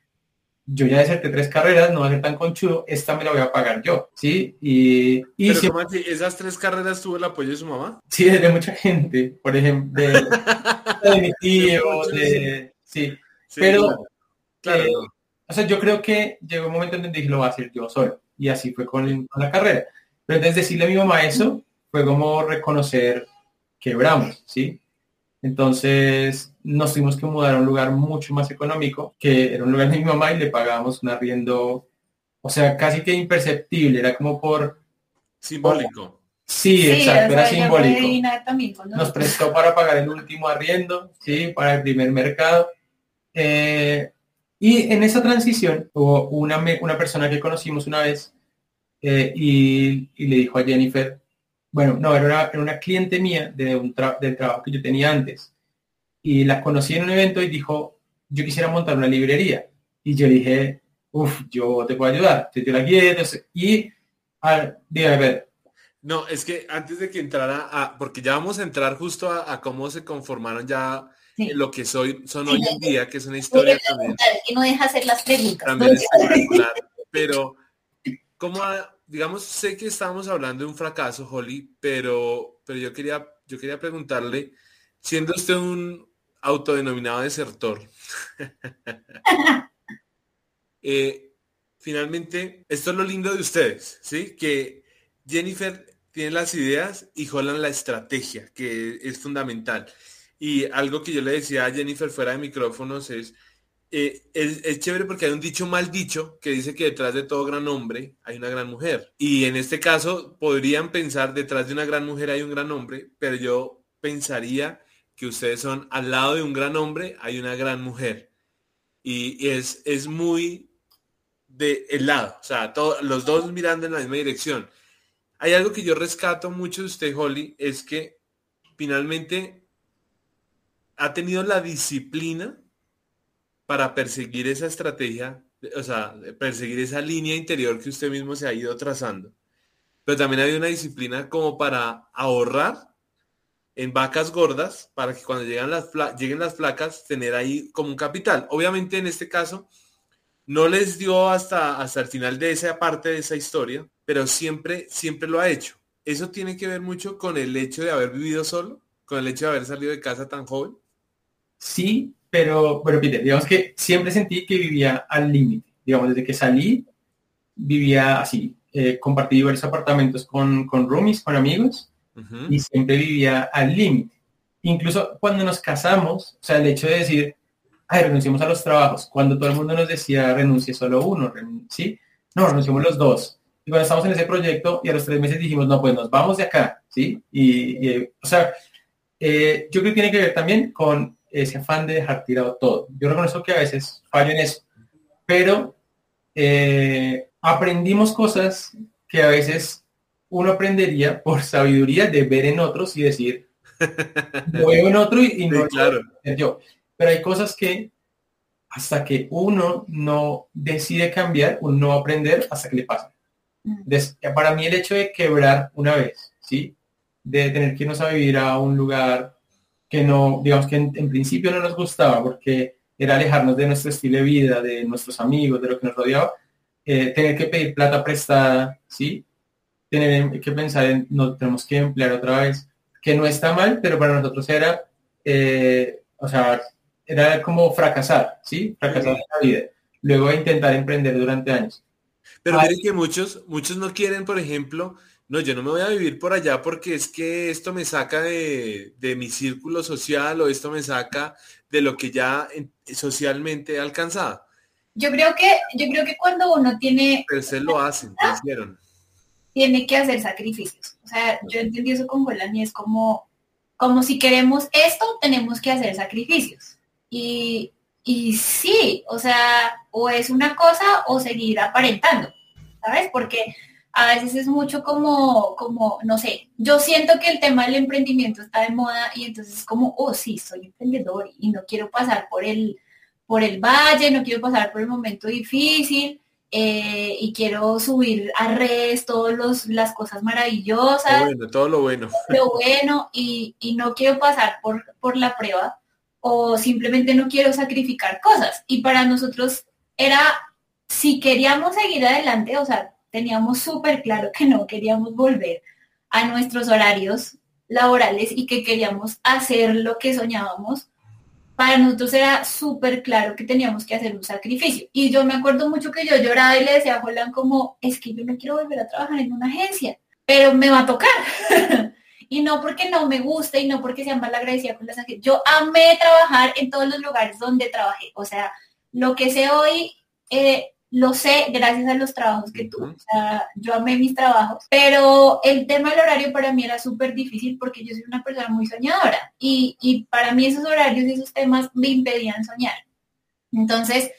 yo ya deserté tres carreras, no va a ser tan conchudo, esta me la voy a pagar yo, ¿sí? Y, y Pero ¿Esas tres carreras tuvo el apoyo de su mamá? Sí, de mucha gente, por ejemplo, de, de mi tío, de, sí. Pero, claro, eh, o sea, yo creo que llegó un momento en donde dije, lo voy a hacer yo solo y así fue con, la carrera. Pero entonces decirle a mi mamá eso fue como reconocer quebramos, ¿sí? Entonces nos tuvimos que mudar a un lugar mucho más económico, que era un lugar de mi mamá y le pagábamos un arriendo, o sea, casi que imperceptible, era como por... Simbólico. sí, exacto, era simbólico. Nos prestó para pagar el último arriendo, ¿sí? Para el primer mercado. Eh, y en esa transición hubo una, una persona que conocimos una vez eh, y, le dijo a Jennifer, bueno, no, era una, cliente mía de un del trabajo que yo tenía antes. Y la conocí en un evento y dijo, yo quisiera montar una librería. Y yo dije, uff, yo te puedo ayudar. Te la guía. Y, a, ver. No, es que antes de que entrara, a, porque ya vamos a entrar justo a cómo se conformaron ya lo que soy, son hoy en día, que es una historia también. Que no deja hacer las preguntas. También pero como digamos, sé que estamos hablando de un fracaso, Holly, pero, pero yo quería, yo quería preguntarle, siendo usted un autodenominado desertor, eh, finalmente, esto es lo lindo de ustedes, ¿sí? Que Jennifer tiene las ideas y Holland la estrategia, que es fundamental. Y algo que yo le decía a Jennifer fuera de micrófonos es, eh, es, chévere porque hay un dicho mal dicho que dice que detrás de todo gran hombre hay una gran mujer. Y en este caso podrían pensar detrás de una gran mujer hay un gran hombre, pero yo pensaría que ustedes son al lado de un gran hombre hay una gran mujer. Y, es, es muy de el lado, o sea, los dos mirando en la misma dirección. Hay algo que yo rescato mucho de usted, Holly, es que finalmente ha tenido la disciplina para perseguir esa estrategia o sea, perseguir esa línea interior que usted mismo se ha ido trazando. Pero también hay una disciplina como para ahorrar en vacas gordas para que cuando lleguen las, lleguen las placas tener ahí como un capital. Obviamente en este caso no les dio hasta, hasta el final de esa parte de esa historia, pero siempre, siempre lo ha hecho. Eso tiene que ver mucho con el hecho de haber vivido solo, con el hecho de haber salido de casa tan joven. Sí, pero, pero Peter, digamos que siempre sentí que vivía al límite. Digamos, desde que salí, vivía así. Eh, compartí varios apartamentos con, con roomies, con amigos, y siempre vivía al límite. Incluso cuando nos casamos, o sea, el hecho de decir, ay, renunciamos a los trabajos, cuando todo el mundo nos decía, renuncie solo uno, ¿sí? No, renunciamos los dos. Y cuando estamos en ese proyecto y a los tres meses dijimos, no, pues nos vamos de acá, ¿sí? Y, o sea, eh, yo creo que tiene que ver también con ese afán de dejar tirado todo. Yo reconozco que a veces fallo en eso, pero eh, aprendimos cosas que a veces uno aprendería por sabiduría de ver en otros y decir, lo veo en otro y, no claro. yo. Pero hay cosas que hasta que uno no decide cambiar, uno no va a aprender hasta que le pasa. para mí el hecho de quebrar una vez, ¿sí? De tener que irnos a vivir a un lugar que no, digamos que en, principio no nos gustaba porque era alejarnos de nuestro estilo de vida, de nuestros amigos, de lo que nos rodeaba, eh, tener que pedir plata prestada, ¿sí? Tener que pensar en, no tenemos que emplear otra vez, que no está mal, pero para nosotros era, eh, o sea, era como fracasar, ¿sí? Fracasar en la vida. Luego intentar emprender durante años. Pero miren que muchos, muchos no quieren, por ejemplo, no, yo no me voy a vivir por allá porque es que esto me saca de, mi círculo social o esto me saca de lo que ya socialmente he alcanzado. Yo creo que, yo creo que cuando uno tiene... Pero se lo hacen, lo hicieron. Tiene que hacer sacrificios. O sea, yo entendí eso con Golani, es como, como si queremos esto, tenemos que hacer sacrificios. Y, y sí, o sea, o es una cosa o seguir aparentando, ¿sabes? Porque a veces es mucho como, como, no sé, yo siento que el tema del emprendimiento está de moda y entonces es como, oh sí, soy emprendedor y no quiero pasar por el, por el valle, no quiero pasar por el momento difícil eh, y quiero subir a redes todas las cosas maravillosas. Bueno, todo lo bueno. Lo bueno y, y no quiero pasar por, por la prueba o simplemente no quiero sacrificar cosas. Y para nosotros era, si queríamos seguir adelante, o sea, teníamos súper claro que no queríamos volver a nuestros horarios laborales y que queríamos hacer lo que soñábamos, para nosotros era súper claro que teníamos que hacer un sacrificio. Y yo me acuerdo mucho que yo lloraba y le decía a Jolan como, es que yo no quiero volver a trabajar en una agencia, pero me va a tocar. y no porque no me guste y no porque sea mal agradecida con las agencias. Yo amé trabajar en todos los lugares donde trabajé. O sea, lo que sé hoy, eh, lo sé gracias a los trabajos que tuve. O sea, yo amé mis trabajos, pero el tema del horario para mí era súper difícil porque yo soy una persona muy soñadora y, y para mí esos horarios y esos temas me impedían soñar. Entonces,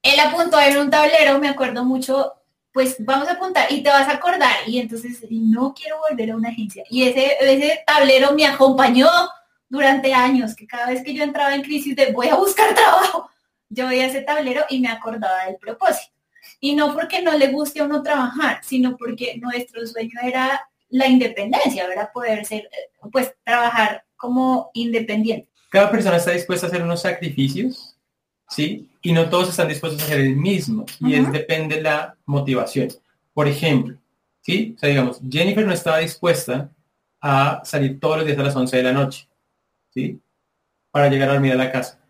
él apuntó en un tablero, me acuerdo mucho, pues vamos a apuntar y te vas a acordar. Y entonces, no quiero volver a una agencia. Y ese, ese tablero me acompañó durante años, que cada vez que yo entraba en crisis de voy a buscar trabajo, yo veía ese tablero y me acordaba del propósito. Y no porque no le guste a uno trabajar, sino porque nuestro sueño era la independencia, era poder ser, pues trabajar como independiente. Cada persona está dispuesta a hacer unos sacrificios, ¿sí? Y no todos están dispuestos a hacer el mismo. Y es depende de la motivación. Por ejemplo, ¿sí? O sea, digamos, Jennifer no estaba dispuesta a salir todos los días a las 11 de la noche, ¿sí? Para llegar a dormir a la casa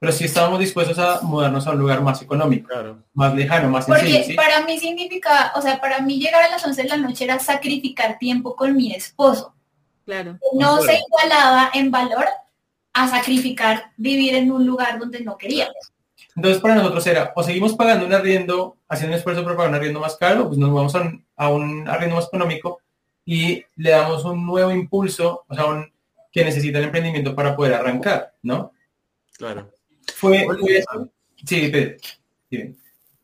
pero sí estábamos dispuestos a mudarnos a un lugar más económico, más lejano, más sencillo. Porque para mí significa, o sea, para mí llegar a las 11 de la noche era sacrificar tiempo con mi esposo. Claro. No se igualaba en valor a sacrificar vivir en un lugar donde no queríamos. Entonces para nosotros era, o seguimos pagando un arriendo, haciendo un esfuerzo para pagar un arriendo más caro, pues nos vamos a un, arriendo más económico y le damos un nuevo impulso, o sea, un, que necesita el emprendimiento para poder arrancar, ¿no? Claro. Fue, sí,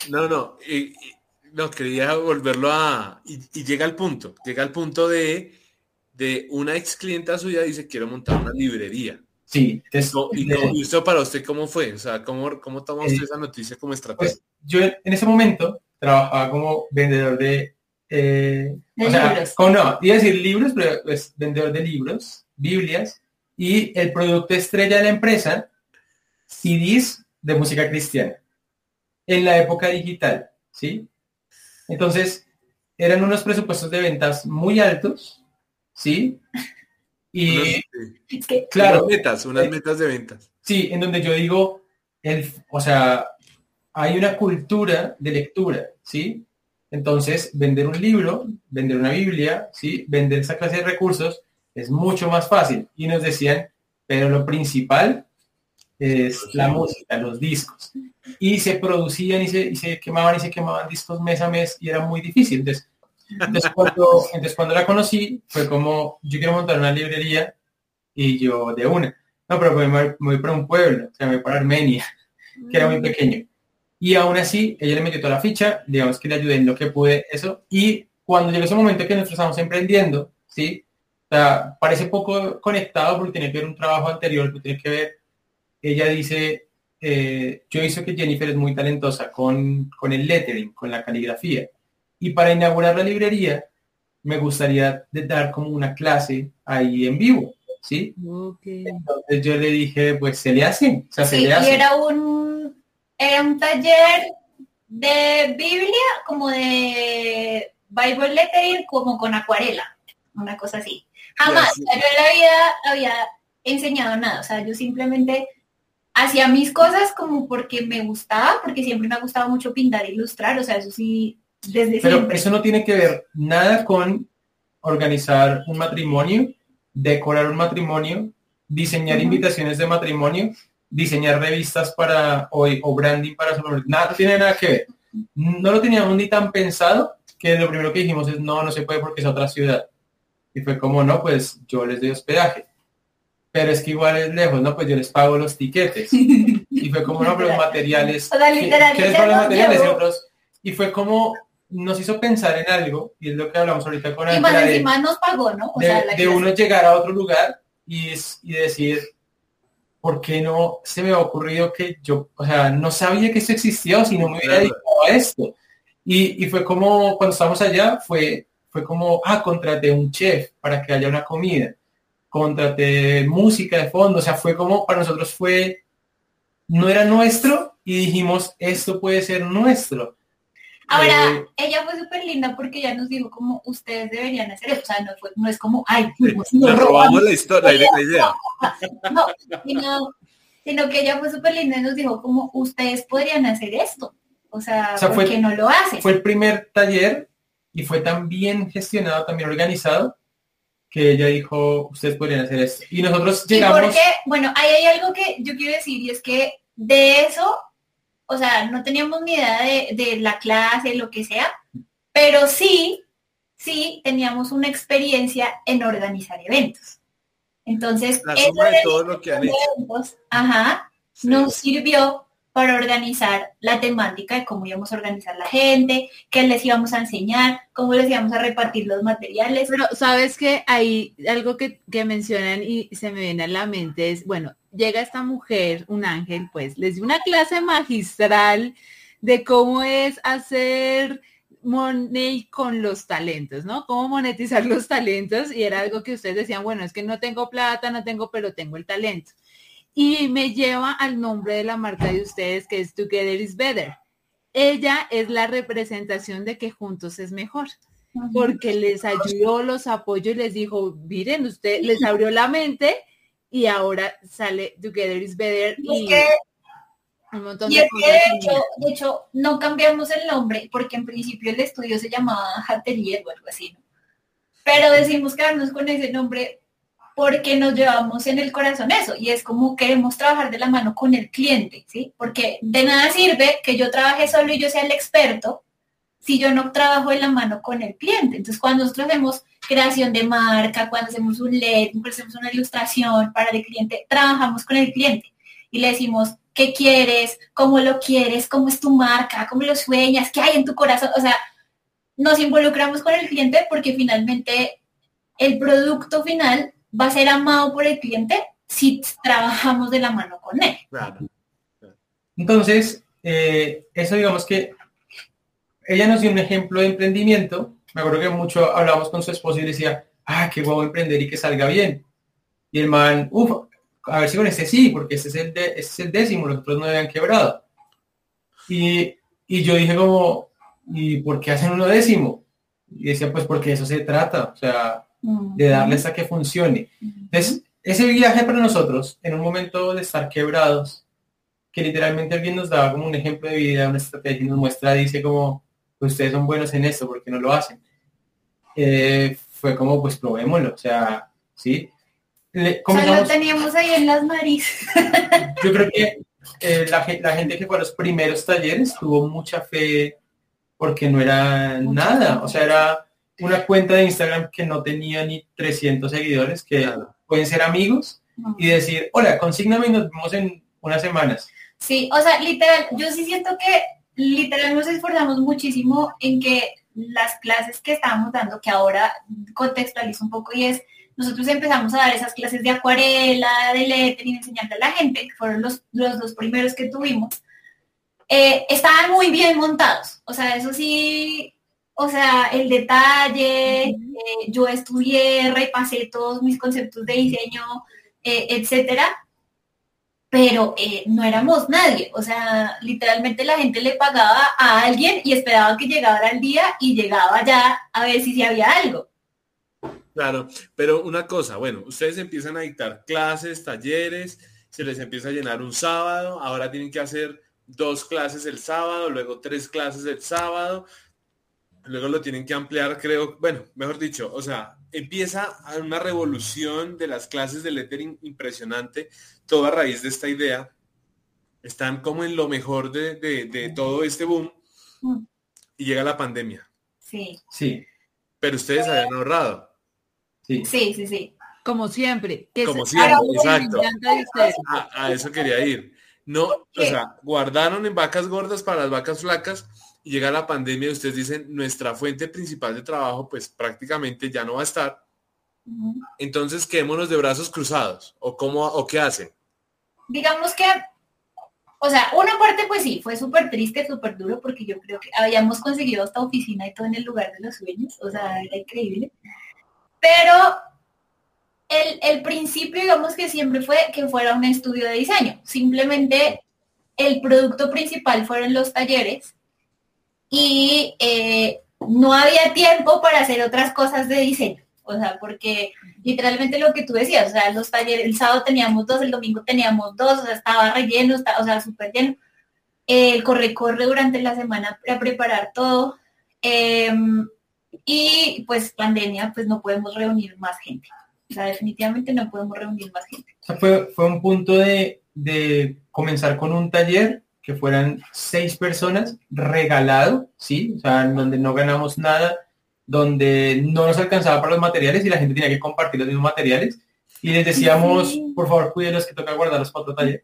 No, no, no, quería volverlo a... Y, llega al punto, llega al punto de, de una ex clienta suya dice, quiero montar una librería. Sí. ¿Y, esto para usted cómo fue? O sea, ¿cómo, cómo tomó usted esa noticia como estrategia? Pues, yo en ese momento trabajaba como vendedor de... Eh, o sea, como no, iba a decir libros, pero pues vendedor de libros, Biblias, y el producto estrella de la empresa, CDs de música cristiana, en la época digital, ¿sí? Entonces, eran unos presupuestos de ventas muy altos, ¿sí? Y, claro, unas metas, unas eh, metas de ventas. Sí, en donde yo digo, el, o sea, hay una cultura de lectura, ¿sí? Entonces, vender un libro, vender una Biblia, ¿sí? Vender esa clase de recursos es mucho más fácil. Y nos decían, pero lo principal es la música, los discos. Y se producían y se, y se quemaban y se quemaban discos mes a mes y era muy difícil. Entonces, entonces, cuando, entonces, cuando la conocí, fue como, yo quiero montar una librería y yo de una. No, pero me voy, me voy para un pueblo, o sea, me voy para Armenia, que era muy pequeño. Y aún así, ella le metió toda la ficha, digamos que le ayudé en lo que pude, eso. Y cuando llegó ese momento que nosotros estamos emprendiendo, ¿sí? O sea, parece poco conectado porque tiene que ver un trabajo anterior, que tiene que ver, ella dice, eh, yo hice que Jennifer es muy talentosa con, con el lettering, con la caligrafía. Y para inaugurar la librería, me gustaría dar como una clase ahí en vivo, ¿sí? Entonces yo le dije, pues se le hace, o sea, se le hace. Y era un, era un taller de Biblia, como de Bible lettering, como con acuarela, una cosa así. Jamás, yo en la vida había enseñado nada, o sea, yo simplemente hacía mis cosas como porque me gustaba, porque siempre me ha gustado mucho pintar e ilustrar, o sea, eso sí, desde Pero eso no tiene que ver nada con organizar un matrimonio, decorar un matrimonio, diseñar invitaciones de matrimonio, diseñar revistas para hoy o branding para su nada tiene nada que ver. No lo teníamos ni tan pensado que lo primero que dijimos es no, no se puede porque es otra ciudad. Y fue como no, pues yo les doy hospedaje. Pero es que igual es lejos, no, pues yo les pago los tiquetes. Y fue como no, pero los materiales. O los materiales? Y, y fue como nos hizo pensar en algo, y es lo que hablamos ahorita con Y más encima nos pagó, ¿no? O de, sea, de uno llegar a otro lugar y, y decir, ¿por qué no se me ha ocurrido que yo, o sea, no sabía que esto existía o si no me hubiera dedicado a esto? Y, y, fue como, cuando estábamos allá, fue, fue como, ah, contraté un chef para que haya una comida, contraté música de fondo, o sea, fue como, para nosotros fue, no era nuestro y dijimos, esto puede ser nuestro. Ahora, eh, ella fue súper linda porque ella nos dijo como ustedes deberían hacer eso. O sea, no, fue, no es como, ay, nos robamos la historia, la idea. No, sino, sino que ella fue súper linda y nos dijo como ustedes podrían hacer esto. O sea, o ¿por qué no lo hacen? Fue el primer taller y fue tan bien gestionado, también organizado, que ella dijo, ustedes podrían hacer esto. Y nosotros llegamos... ¿Y porque, bueno, ahí hay algo que yo quiero decir y es que de eso o sea, no teníamos ni idea de, la clase, lo que sea, pero sí, sí teníamos una experiencia en organizar eventos. Entonces, eso de todo lo que han eventos, ajá, nos sirvió para organizar la temática de cómo íbamos a organizar la gente, qué les íbamos a enseñar, cómo les íbamos a repartir los materiales. Pero sabes que hay algo que, que mencionan y se me viene a la mente es, bueno, llega esta mujer, un ángel, pues les dio una clase magistral de cómo es hacer money con los talentos, ¿no? Cómo monetizar los talentos y era algo que ustedes decían, bueno, es que no tengo plata, no tengo, pero tengo el talento. Y me lleva al nombre de la marca de ustedes que es Together is Better. Ella es la representación de que juntos es mejor porque les ayudó, los apoyó y les dijo, miren, usted les abrió la mente y ahora sale Together is Better y, un montón de, cosas de hecho, de hecho, no cambiamos el nombre porque en principio el estudio se llamaba Hatterier o algo así, ¿no? Pero decimos quedarnos con ese nombre porque nos llevamos en el corazón eso y es como queremos trabajar de la mano con el cliente, ¿sí? Porque de nada sirve que yo trabaje solo y yo sea el experto si yo no trabajo de la mano con el cliente. Entonces, cuando nosotros hacemos creación de marca, cuando hacemos un LED, cuando hacemos una ilustración para el cliente, trabajamos con el cliente y le decimos, ¿qué quieres? ¿Cómo lo quieres? ¿Cómo es tu marca? ¿Cómo lo sueñas? ¿Qué hay en tu corazón? O sea, nos involucramos con el cliente porque finalmente el producto final va a ser amado por el cliente si trabajamos de la mano con él. Entonces, eh, eso digamos que ella nos dio un ejemplo de emprendimiento. Me acuerdo que mucho hablamos con su esposo y decía, ah, qué guapo emprender y que salga bien. Y el man, uff, a ver si con este sí, porque este es el, de, este es el décimo, los otros no habían quebrado. Y, y yo dije como, ¿y por qué hacen uno décimo? Y decía, pues porque eso se trata, o sea, de darles a que funcione. Entonces, ese viaje para nosotros, en un momento de estar quebrados, que literalmente alguien nos daba como un ejemplo de vida, una estrategia y nos muestra, dice como, ustedes son buenos en esto, porque no lo hacen? Eh, fue como, pues probémoslo, o sea, ¿sí? Le, lo teníamos ahí en las narices. Yo creo que eh, la, la, gente que fue a los primeros talleres tuvo mucha fe porque no era nada, o sea, era una cuenta de Instagram que no tenía ni 300 seguidores, que pueden ser amigos, y decir, hola, consígname y nos vemos en unas semanas. Sí, o sea, literal, yo sí siento que literal nos esforzamos muchísimo en que las clases que estábamos dando, que ahora contextualizo un poco y es, nosotros empezamos a dar esas clases de acuarela, de lettering, enseñando a la gente, que fueron los, los dos primeros que tuvimos, eh, estaban muy bien montados. O sea, eso sí, o sea, el detalle, eh, yo estudié, repasé todos mis conceptos de diseño, eh, etcétera, pero no éramos nadie. O sea, literalmente la gente le pagaba a alguien y esperaba que llegara el día y llegaba ya a ver si, si había algo. Claro, pero una cosa, bueno, ustedes empiezan a dictar clases, talleres, se les empieza a llenar un sábado, ahora tienen que hacer dos clases el sábado, luego tres clases el sábado, luego lo tienen que ampliar, creo, bueno, mejor dicho, o sea, empieza una revolución de las clases de lettering impresionante, todo a raíz de esta idea. Están como en lo mejor de, todo este boom y llega la pandemia. Sí. Sí. Pero ustedes habían ahorrado. Sí, sí, sí. Como siempre. Como siempre, exacto. a, eso quería ir. No, o sea, guardaron en vacas gordas para las vacas flacas y llega la pandemia y ustedes dicen, nuestra fuente principal de trabajo pues prácticamente ya no va a estar. Entonces quedémonos de brazos cruzados. ¿O cómo, o qué hacen? Digamos que, o sea, una parte pues sí, fue súper triste, súper duro, porque yo creo que habíamos conseguido esta oficina y todo en el lugar de los sueños. O sea, era increíble. Pero el, principio, digamos que siempre fue que fuera un estudio de diseño. Simplemente el producto principal fueron los talleres y eh, no había tiempo para hacer otras cosas de diseño. O sea, porque literalmente lo que tú decías, o sea, los talleres, el sábado teníamos dos, el domingo teníamos dos, o sea, estaba relleno, o sea, súper lleno. El corre-corre durante la semana para preparar todo. Em, y pues pandemia, pues no podemos reunir más gente. O sea, definitivamente no podemos reunir más gente. fue, fue un punto de, comenzar con un taller que fueran seis personas regalado, ¿sí? O sea, donde no ganamos nada, donde no nos alcanzaba para los materiales y la gente tenía que compartir los mismos materiales. Y les decíamos, por favor, cuídenlos que toca guardar los cuatro talleres.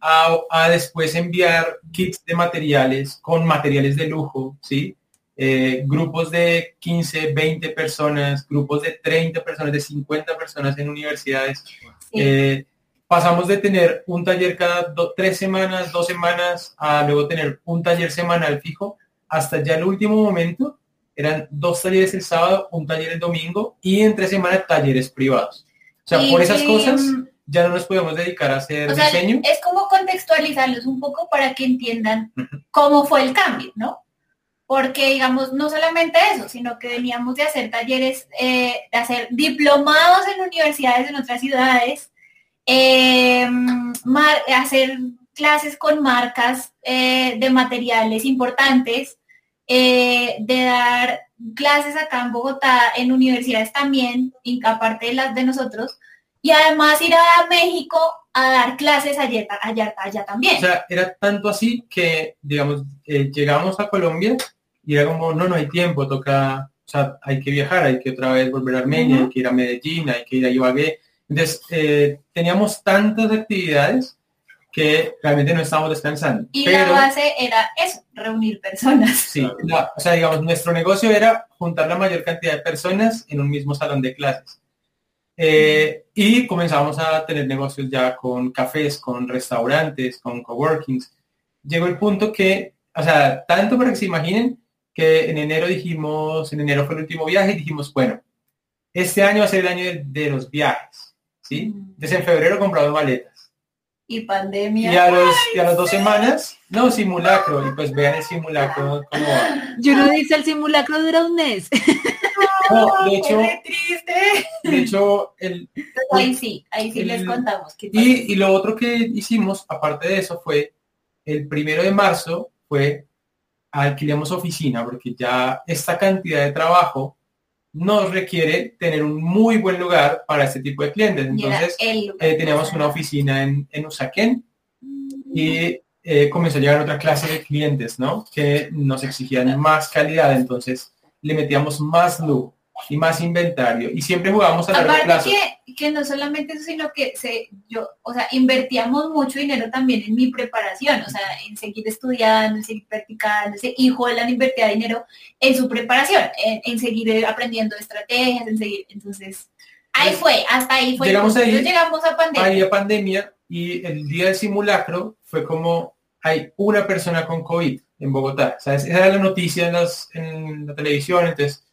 A, a después enviar kits de materiales con materiales de lujo, ¿sí? Eh, grupos de 15, 20 personas, grupos de 30 personas, de 50 personas en universidades. Eh, pasamos de tener un taller cada tres semanas, dos semanas, a luego tener un taller semanal fijo, hasta ya el último momento eran dos talleres el sábado, un taller el domingo y en tres semanas talleres privados. O sea, por esas cosas ya no nos podemos dedicar a hacer diseño. es como contextualizarlos un poco para que entiendan cómo fue el cambio, ¿no? porque digamos, no solamente eso, sino que veníamos de hacer talleres, eh, de hacer diplomados en universidades en otras ciudades, eh, hacer clases con marcas eh, de materiales importantes, de dar clases acá en Bogotá, en universidades también, aparte de las de nosotros, y además ir a México a dar clases allá, allá, allá también. O sea, era tanto así que, digamos, llegamos a Colombia y era como, no, no hay tiempo, toca, o sea, hay que viajar, hay que otra vez volver a Armenia, hay que ir a Medellín, hay que ir a Ibagué. Entonces, eh, teníamos tantas actividades que realmente no estábamos descansando. Y la base era eso, reunir personas. Sí, o sea, digamos, nuestro negocio era juntar la mayor cantidad de personas en un mismo salón de clases. Eh, y comenzamos a tener negocios ya con cafés, con restaurantes, con coworkings. Llegó el punto que, o sea, tanto para que se imaginen que en enero dijimos, en enero fue el último viaje y dijimos, bueno, este año va a ser el año de, los viajes, ¿sí? Desde en febrero compramos maletas. Y pandemia. Y a, los, y a las dos semanas, no, simulacro, y pues vean el simulacro cómo va. Yo no dice el simulacro dura un mes. No, de hecho, de hecho, el, ahí sí, ahí sí les contamos. y, y lo otro que hicimos, aparte de eso, fue el primero de marzo, fue alquilemos oficina, porque ya esta cantidad de trabajo nos requiere tener un muy buen lugar para este tipo de clientes. Entonces, eh, teníamos una oficina en, en Usaquén y eh, comenzó a llegar otra clase de clientes, ¿no? Que nos exigían más calidad, entonces le metíamos más lujo y más inventario. Y siempre jugábamos a largo plazo. Que, que no solamente eso, sino que se, yo, o sea, invertíamos mucho dinero también en mi preparación, o sea, en seguir estudiando, en seguir practicando, y Jolan invertía dinero en su preparación, en, seguir aprendiendo estrategias, en seguir, entonces, ahí pues, fue, hasta ahí fue. Llegamos ahí, llegamos a pandemia. Ahí a pandemia y el día del simulacro fue como hay una persona con COVID en Bogotá. Sea, esa era la noticia en, las, en la televisión, entonces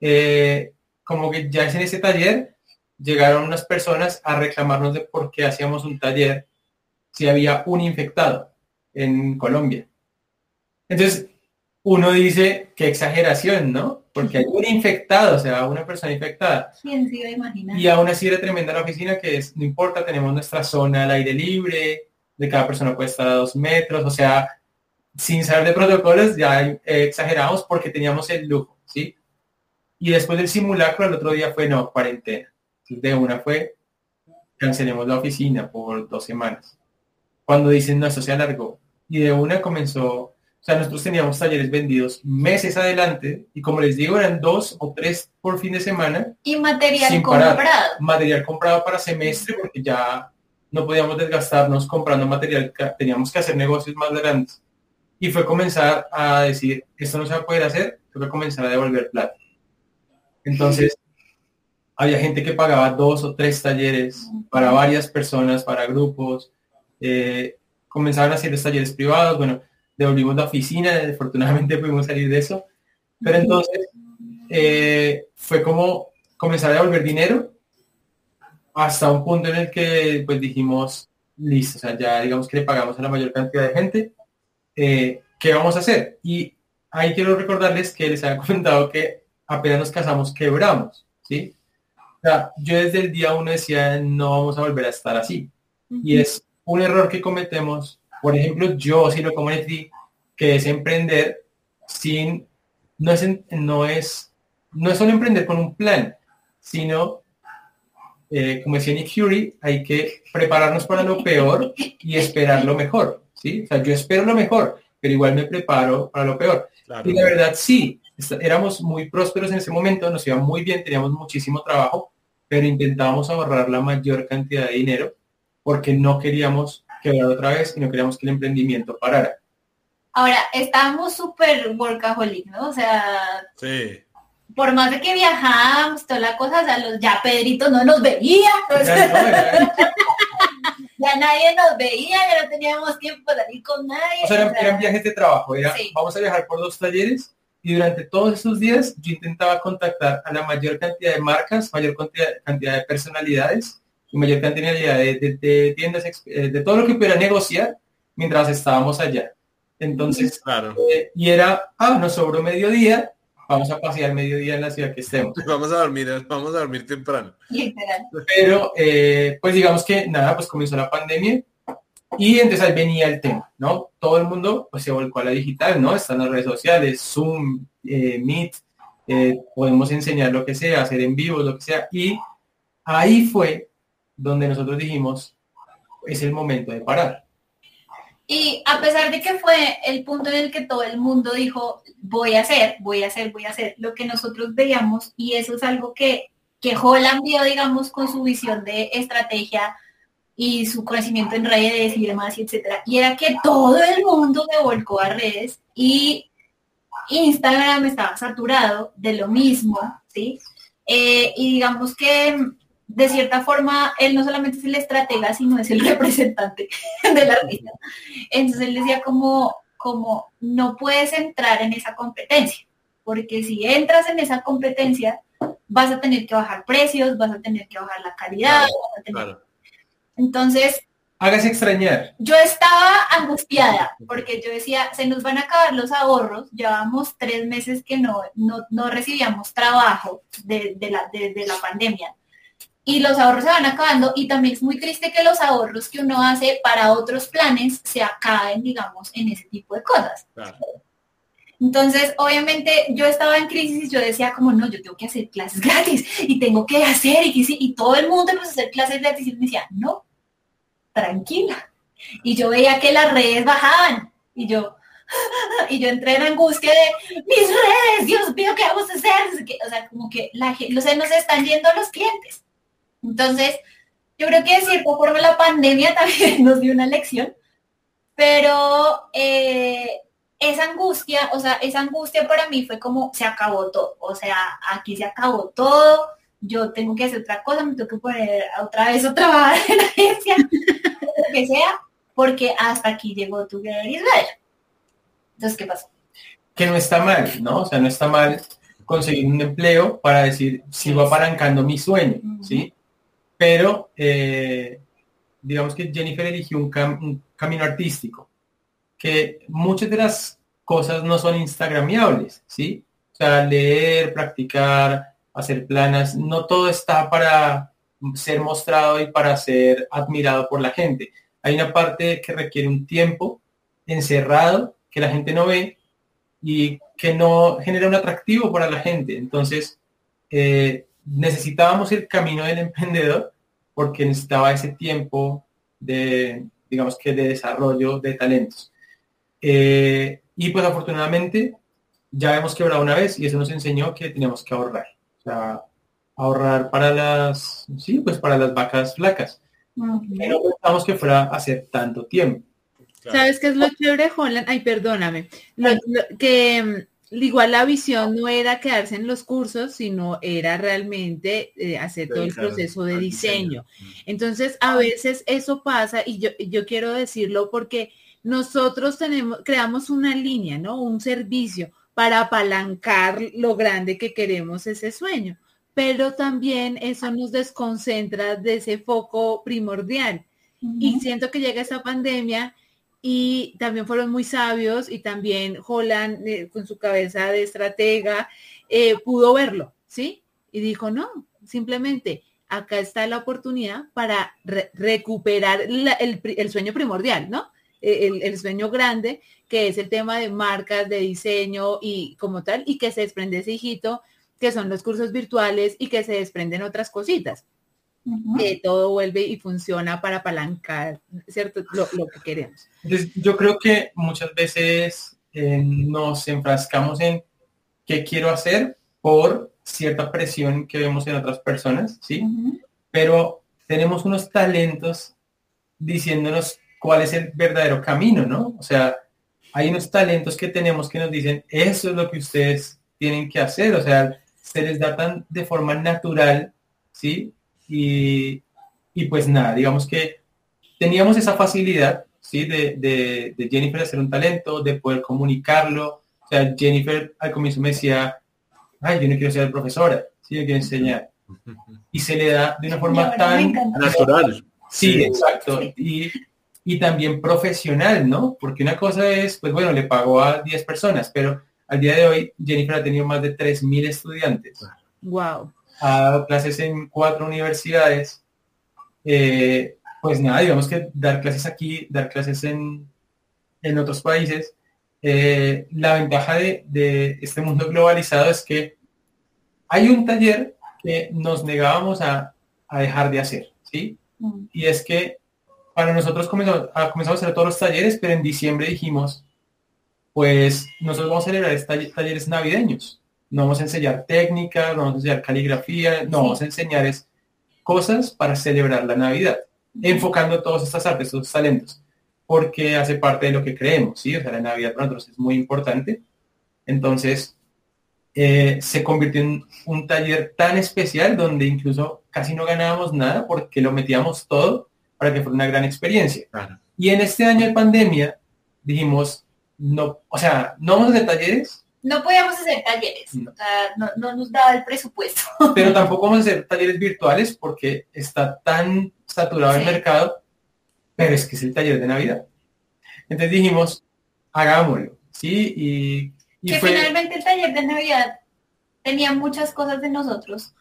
eh, como que ya en ese taller llegaron unas personas a reclamarnos de por qué hacíamos un taller si había un infectado en Colombia. Entonces, uno dice, qué exageración, ¿no? Porque hay un infectado, o sea, una persona infectada. ¿Quién se iba a imaginar? Y aún así era tremenda la oficina que es, no importa, tenemos nuestra zona al aire libre, de cada persona puede estar a dos metros, o sea, sin saber de protocolos ya exageramos porque teníamos el lujo, ¿sí? Y después del simulacro, el otro día fue, no, cuarentena. De una fue, cancelemos la oficina por dos semanas. Cuando dicen, no, eso se alargó. Y de una comenzó, o sea, nosotros teníamos talleres vendidos meses adelante y como les digo, eran dos o tres por fin de semana. Y material comprado. Material comprado para semestre porque ya no podíamos desgastarnos comprando material, teníamos que hacer negocios más grandes. Y fue comenzar a decir, esto no se va a poder hacer, tengo que comenzar a devolver plata. Entonces, había gente que pagaba dos o tres talleres para varias personas, para grupos. Eh, comenzaban a hacer los talleres privados. Bueno, devolvimos la oficina, afortunadamente pudimos salir de eso. Pero entonces eh, fue como comenzar a devolver dinero hasta un punto en el que pues dijimos, listo, o sea, ya digamos que le pagamos a la mayor cantidad de gente, eh, ¿qué vamos a hacer? Y ahí quiero recordarles que les había comentado que apenas nos casamos, quebramos, ¿sí? O sea, yo desde el día uno decía, no vamos a volver a estar así. Y es un error que cometemos, por ejemplo, yo si lo cometí, que es emprender sin, no es, no es, no es solo emprender con un plan, sino, eh, como decía Nick Fury, hay que prepararnos para lo peor y esperar lo mejor, ¿sí? O sea, yo espero lo mejor, pero igual me preparo para lo peor. Y la verdad, sí, éramos muy prósperos en ese momento, nos iba muy bien, teníamos muchísimo trabajo, pero intentábamos ahorrar la mayor cantidad de dinero porque no queríamos quebrar otra vez y no queríamos que el emprendimiento parara. Ahora, estábamos súper workaholic, ¿no? O sea, por más de que viajábamos, toda la cosa, o sea, los, ya Pedrito no nos veía. Ya, nadie nos veía, ya no teníamos tiempo para salir con nadie. O sea, eran, viajes de trabajo, era, vamos a viajar por dos talleres y durante todos esos días yo intentaba contactar a la mayor cantidad de marcas, mayor cantidad, de personalidades y mayor cantidad de, tiendas, eh, de todo lo que pudiera negociar mientras estábamos allá. Entonces, claro. Eh, y era, ah, nos sobró mediodía, vamos a pasear mediodía en la ciudad que estemos. Vamos a dormir, vamos a dormir temprano. Pero, eh, pues digamos que nada, pues comenzó la pandemia y entonces ahí venía el tema, ¿no? Todo el mundo pues, se volcó a la digital, ¿no? Están las redes sociales, Zoom, eh, Meet, eh, podemos enseñar lo que sea, hacer en vivo, lo que sea. Y ahí fue donde nosotros dijimos, es el momento de parar. Y a pesar de que fue el punto en el que todo el mundo dijo, voy a hacer, voy a hacer, voy a hacer, lo que nosotros veíamos, y eso es algo que, que Holland vio, digamos, con su visión de estrategia y su conocimiento en redes y demás, y etcétera. Y era que todo el mundo se volcó a redes y Instagram estaba saturado de lo mismo, ¿sí? Eh, y digamos que de cierta forma, él no solamente es el estratega, sino es el representante del artista. Entonces él decía como, como no puedes entrar en esa competencia, porque si entras en esa competencia, vas a tener que bajar precios, vas a tener que bajar la calidad. Entonces, hágase extrañar. Yo estaba angustiada porque yo decía, se nos van a acabar los ahorros, llevamos tres meses que no, no, recibíamos trabajo de, la, de, la pandemia y los ahorros se van acabando y también es muy triste que los ahorros que uno hace para otros planes se acaben, digamos, en ese tipo de cosas. Entonces, obviamente, yo estaba en crisis y yo decía como, no, yo tengo que hacer clases gratis y tengo que hacer y, y todo el mundo empezó a hacer clases gratis y me decía, no, tranquila. Y yo veía que las redes bajaban y yo, y yo entré en angustia de mis redes, Dios mío, ¿qué vamos a hacer? O sea, como que la gente, no sé, nos están yendo los clientes. Entonces, yo creo que de cierta forma la pandemia también nos dio una lección, pero eh, esa angustia, o sea, esa angustia para mí fue como se acabó todo, o sea, aquí se acabó todo, yo tengo que hacer otra cosa, me tengo que poner otra vez a trabajar en la agencia, lo que sea, porque hasta aquí llegó tu Israel. Entonces, ¿qué pasó? Que no está mal, ¿no? O sea, no está mal conseguir un empleo para decir, sigo apalancando mi sueño, ¿sí? Pero, eh, digamos que Jennifer eligió un, un, camino artístico, que muchas de las cosas no son instagramiables, ¿sí? O sea, leer, practicar, hacer planas, no todo está para ser mostrado y para ser admirado por la gente. Hay una parte que requiere un tiempo encerrado que la gente no ve y que no genera un atractivo para la gente. Entonces, eh, necesitábamos el camino del emprendedor porque necesitaba ese tiempo de, digamos que, de desarrollo de talentos. Eh, y pues afortunadamente ya hemos quebrado una vez y eso nos enseñó que teníamos que ahorrar ahorrar para las, sí, pues para las vacas flacas. No pensamos que fuera a hacer tanto tiempo. ¿Sabes qué es lo chévere, Holland? Ay, perdóname. que mm, igual la visión no era quedarse en los cursos, sino era realmente eh, hacer todo el proceso de diseño. Entonces, a veces eso pasa y yo, yo quiero decirlo porque nosotros tenemos, creamos una línea, ¿no? Un servicio para apalancar lo grande que queremos ese sueño. Pero también eso nos desconcentra de ese foco primordial. Y siento que llega esa pandemia y también fueron muy sabios y también Holland eh, con su cabeza de estratega eh, pudo verlo, ¿sí? Y dijo, no, simplemente acá está la oportunidad para recuperar el, sueño primordial, ¿no? E, el, sueño grande que es el tema de marcas, de diseño y como tal, y que se desprende ese hijito, que son los cursos virtuales y que se desprenden otras cositas. Que todo vuelve y funciona para apalancar, ¿cierto? Lo, que queremos. yo creo que muchas veces eh, nos enfrascamos en qué quiero hacer por cierta presión que vemos en otras personas, ¿sí? Pero tenemos unos talentos diciéndonos cuál es el verdadero camino, ¿no? O sea, hay unos talentos que tenemos que nos dicen, eso es lo que ustedes tienen que hacer, o sea, se les da tan de forma natural, ¿sí? Y, pues nada, digamos que teníamos esa facilidad, ¿sí? De, de, de Jennifer hacer un talento, de poder comunicarlo. O sea, Jennifer al comienzo me decía, ay, yo no quiero ser profesora, sí, yo quiero enseñar. Y se le da de una forma tan natural. Sí, exacto. Y, y también profesional, ¿no? Porque una cosa es, pues bueno, le pagó a 10 personas, pero al día de hoy Jennifer ha tenido más de 3.000 estudiantes. Wow. Ha dado clases en cuatro universidades. Eh, pues nada, digamos que dar clases aquí, dar clases en, en otros países. Eh, la ventaja de, de, este mundo globalizado es que hay un taller que nos negábamos a, a dejar de hacer, ¿sí? Mm. Y es que para nosotros comenzamos, a hacer todos los talleres, pero en diciembre dijimos, pues nosotros vamos a celebrar talleres navideños. No vamos a enseñar técnicas, no vamos a enseñar caligrafía, no vamos a enseñar cosas para celebrar la Navidad, enfocando todas estas artes, estos talentos, porque hace parte de lo que creemos, ¿sí? O sea, la Navidad para nosotros es muy importante. Entonces, eh, se convirtió en un taller tan especial donde incluso casi no ganábamos nada porque lo metíamos todo para que fuera una gran experiencia. Y en este año de pandemia dijimos, no, o sea, no vamos a hacer talleres. No podíamos hacer talleres, no. O sea, no, nos daba el presupuesto. Pero tampoco vamos a hacer talleres virtuales porque está tan saturado el mercado, pero es que es el taller de Navidad. Entonces dijimos, hagámoslo, ¿sí? Y, que finalmente el taller de Navidad tenía muchas cosas de nosotros,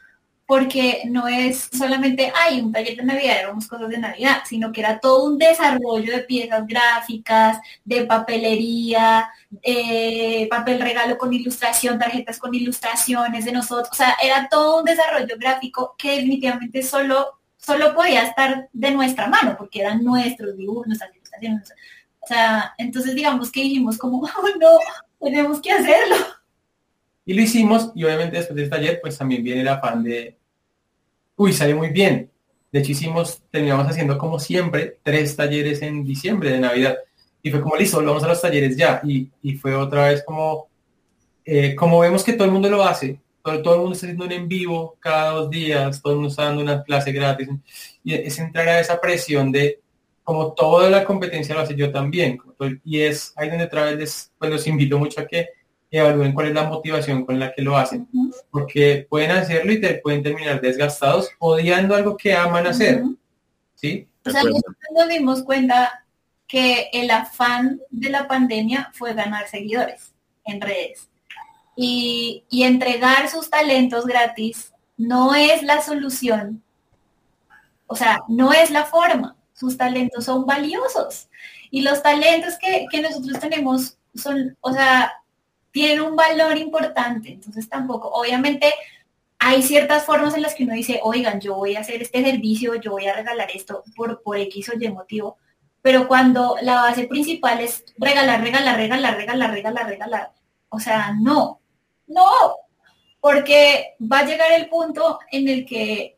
porque no es solamente, hay un taller de Navidad, éramos cosas de Navidad, sino que era todo un desarrollo de piezas gráficas, de papelería, papel regalo con ilustración, tarjetas con ilustraciones de nosotros, o sea, era todo un desarrollo gráfico que definitivamente solo, solo podía estar de nuestra mano, porque eran nuestros dibujos, nuestras ilustraciones. O sea, entonces digamos que dijimos como, oh, no, tenemos que hacerlo. Y lo hicimos y obviamente después de este taller pues también viene el afán de, uy, sale muy bien. De hecho hicimos, terminamos haciendo como siempre tres talleres en diciembre de Navidad. Y fue como, listo, vamos a los talleres ya. Y, fue otra vez como, eh, como vemos que todo el mundo lo hace, todo, todo, el mundo está haciendo un en vivo cada dos días, todo el mundo está dando una clase gratis. Y es entrar a esa presión de, como toda la competencia lo hace yo también. Y es ahí donde otra vez pues los invito mucho a que evalúen cuál es la motivación con la que lo hacen, porque pueden hacerlo y te pueden terminar desgastados odiando algo que aman hacer. ¿Sí? O sea, nosotros nos dimos cuenta que el afán de la pandemia fue ganar seguidores en redes. Y, y entregar sus talentos gratis no es la solución. O sea, no es la forma. Sus talentos son valiosos. Y los talentos que, que nosotros tenemos son, o sea, tiene un valor importante, entonces tampoco, obviamente hay ciertas formas en las que uno dice, oigan, yo voy a hacer este servicio, yo voy a regalar esto por, por X o Y motivo, pero cuando la base principal es regalar, regalar, regalar, regalar, regalar, regalar, o sea, no, no, porque va a llegar el punto en el que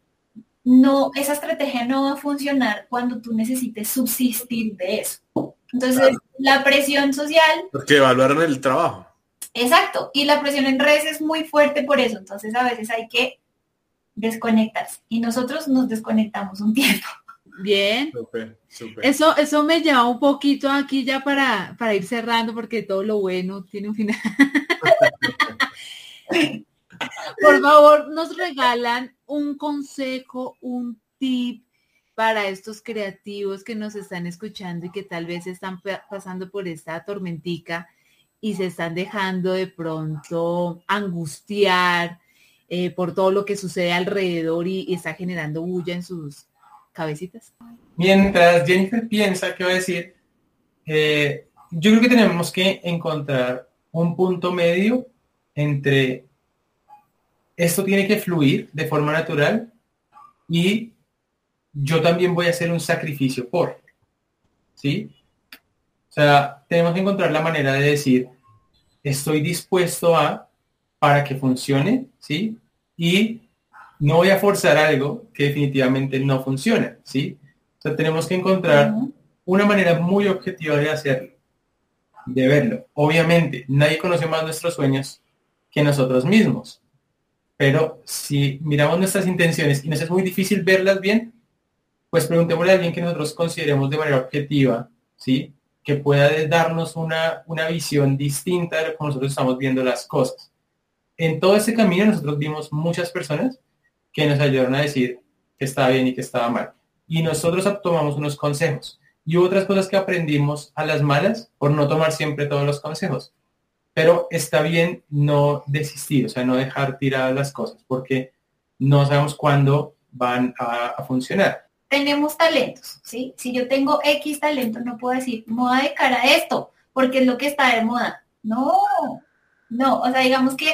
no, esa estrategia no va a funcionar cuando tú necesites subsistir de eso. Entonces, la presión social... Porque evaluaron el trabajo. Exacto, y la presión en redes es muy fuerte por eso, entonces a veces hay que desconectarse y nosotros nos desconectamos un tiempo. Bien. Eso, eso me lleva un poquito aquí ya para, para ir cerrando porque todo lo bueno tiene un final. Por favor, nos regalan un consejo, un tip para estos creativos que nos están escuchando y que tal vez están pasando por esta tormentica y se están dejando de pronto angustiar eh, por todo lo que sucede alrededor y, está generando bulla en sus cabecitas. Mientras Jennifer piensa qué va a decir, eh, yo creo que tenemos que encontrar un punto medio entre esto tiene que fluir de forma natural y yo también voy a hacer un sacrificio por, ¿sí? O sea, tenemos que encontrar la manera de decir, estoy dispuesto a, para que funcione, ¿sí? Y no voy a forzar algo que definitivamente no funciona, ¿sí? O sea, tenemos que encontrar una manera muy objetiva de hacerlo, de verlo. Obviamente, nadie conoce más nuestros sueños que nosotros mismos. Pero si miramos nuestras intenciones y nos es muy difícil verlas bien, pues preguntémosle a alguien que nosotros consideremos de manera objetiva, ¿sí? Que pueda darnos una, una visión distinta de cómo nosotros estamos viendo las cosas. En todo ese camino nosotros vimos muchas personas que nos ayudaron a decir que estaba bien y que estaba mal. Y nosotros tomamos unos consejos. Y otras cosas que aprendimos a las malas por no tomar siempre todos los consejos. Pero está bien no desistir, o sea, no dejar tiradas las cosas, porque no sabemos cuándo van a, a funcionar tenemos talentos, ¿sí? Si yo tengo X talento, no puedo decir moda de cara a esto, porque es lo que está de moda. No, no, o sea, digamos que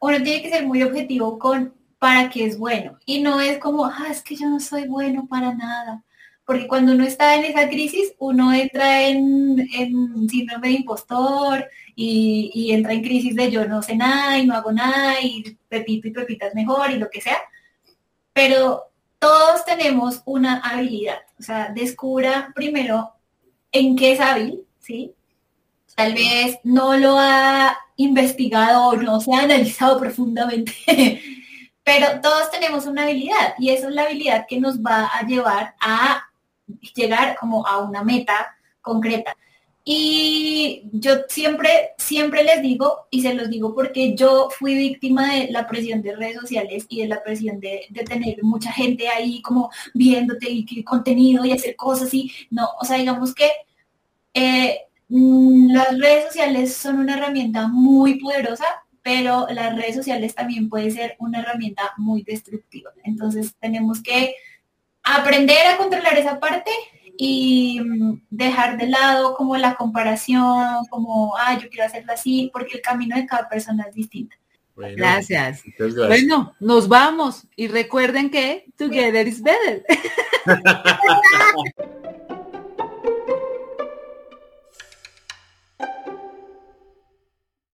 uno tiene que ser muy objetivo con para qué es bueno. Y no es como, ah, es que yo no soy bueno para nada. Porque cuando uno está en esa crisis, uno entra en, en síndrome de impostor y, entra en crisis de yo no sé nada y no hago nada y Pepito y Pepita es mejor y lo que sea. Pero todos tenemos una habilidad. O sea, descubra primero en qué es hábil, ¿sí? tal vez no lo ha investigado o no se ha analizado profundamente, pero todos tenemos una habilidad y esa es la habilidad que nos va a llevar a llegar como a una meta concreta. Y yo siempre, siempre les digo, y se los digo porque yo fui víctima de la presión de redes sociales y de la presión de, tener mucha gente ahí como viéndote y que contenido y hacer cosas y no, o sea, digamos que eh, mm, las redes sociales son una herramienta muy poderosa, pero las redes sociales también puede ser una herramienta muy destructiva. Entonces tenemos que aprender a controlar esa parte y mm, dejar de lado como la comparación, como, ah, yo quiero hacerlo así, porque el camino de cada persona es distinto. gracias. Bueno, nos vamos y recuerden que together is better.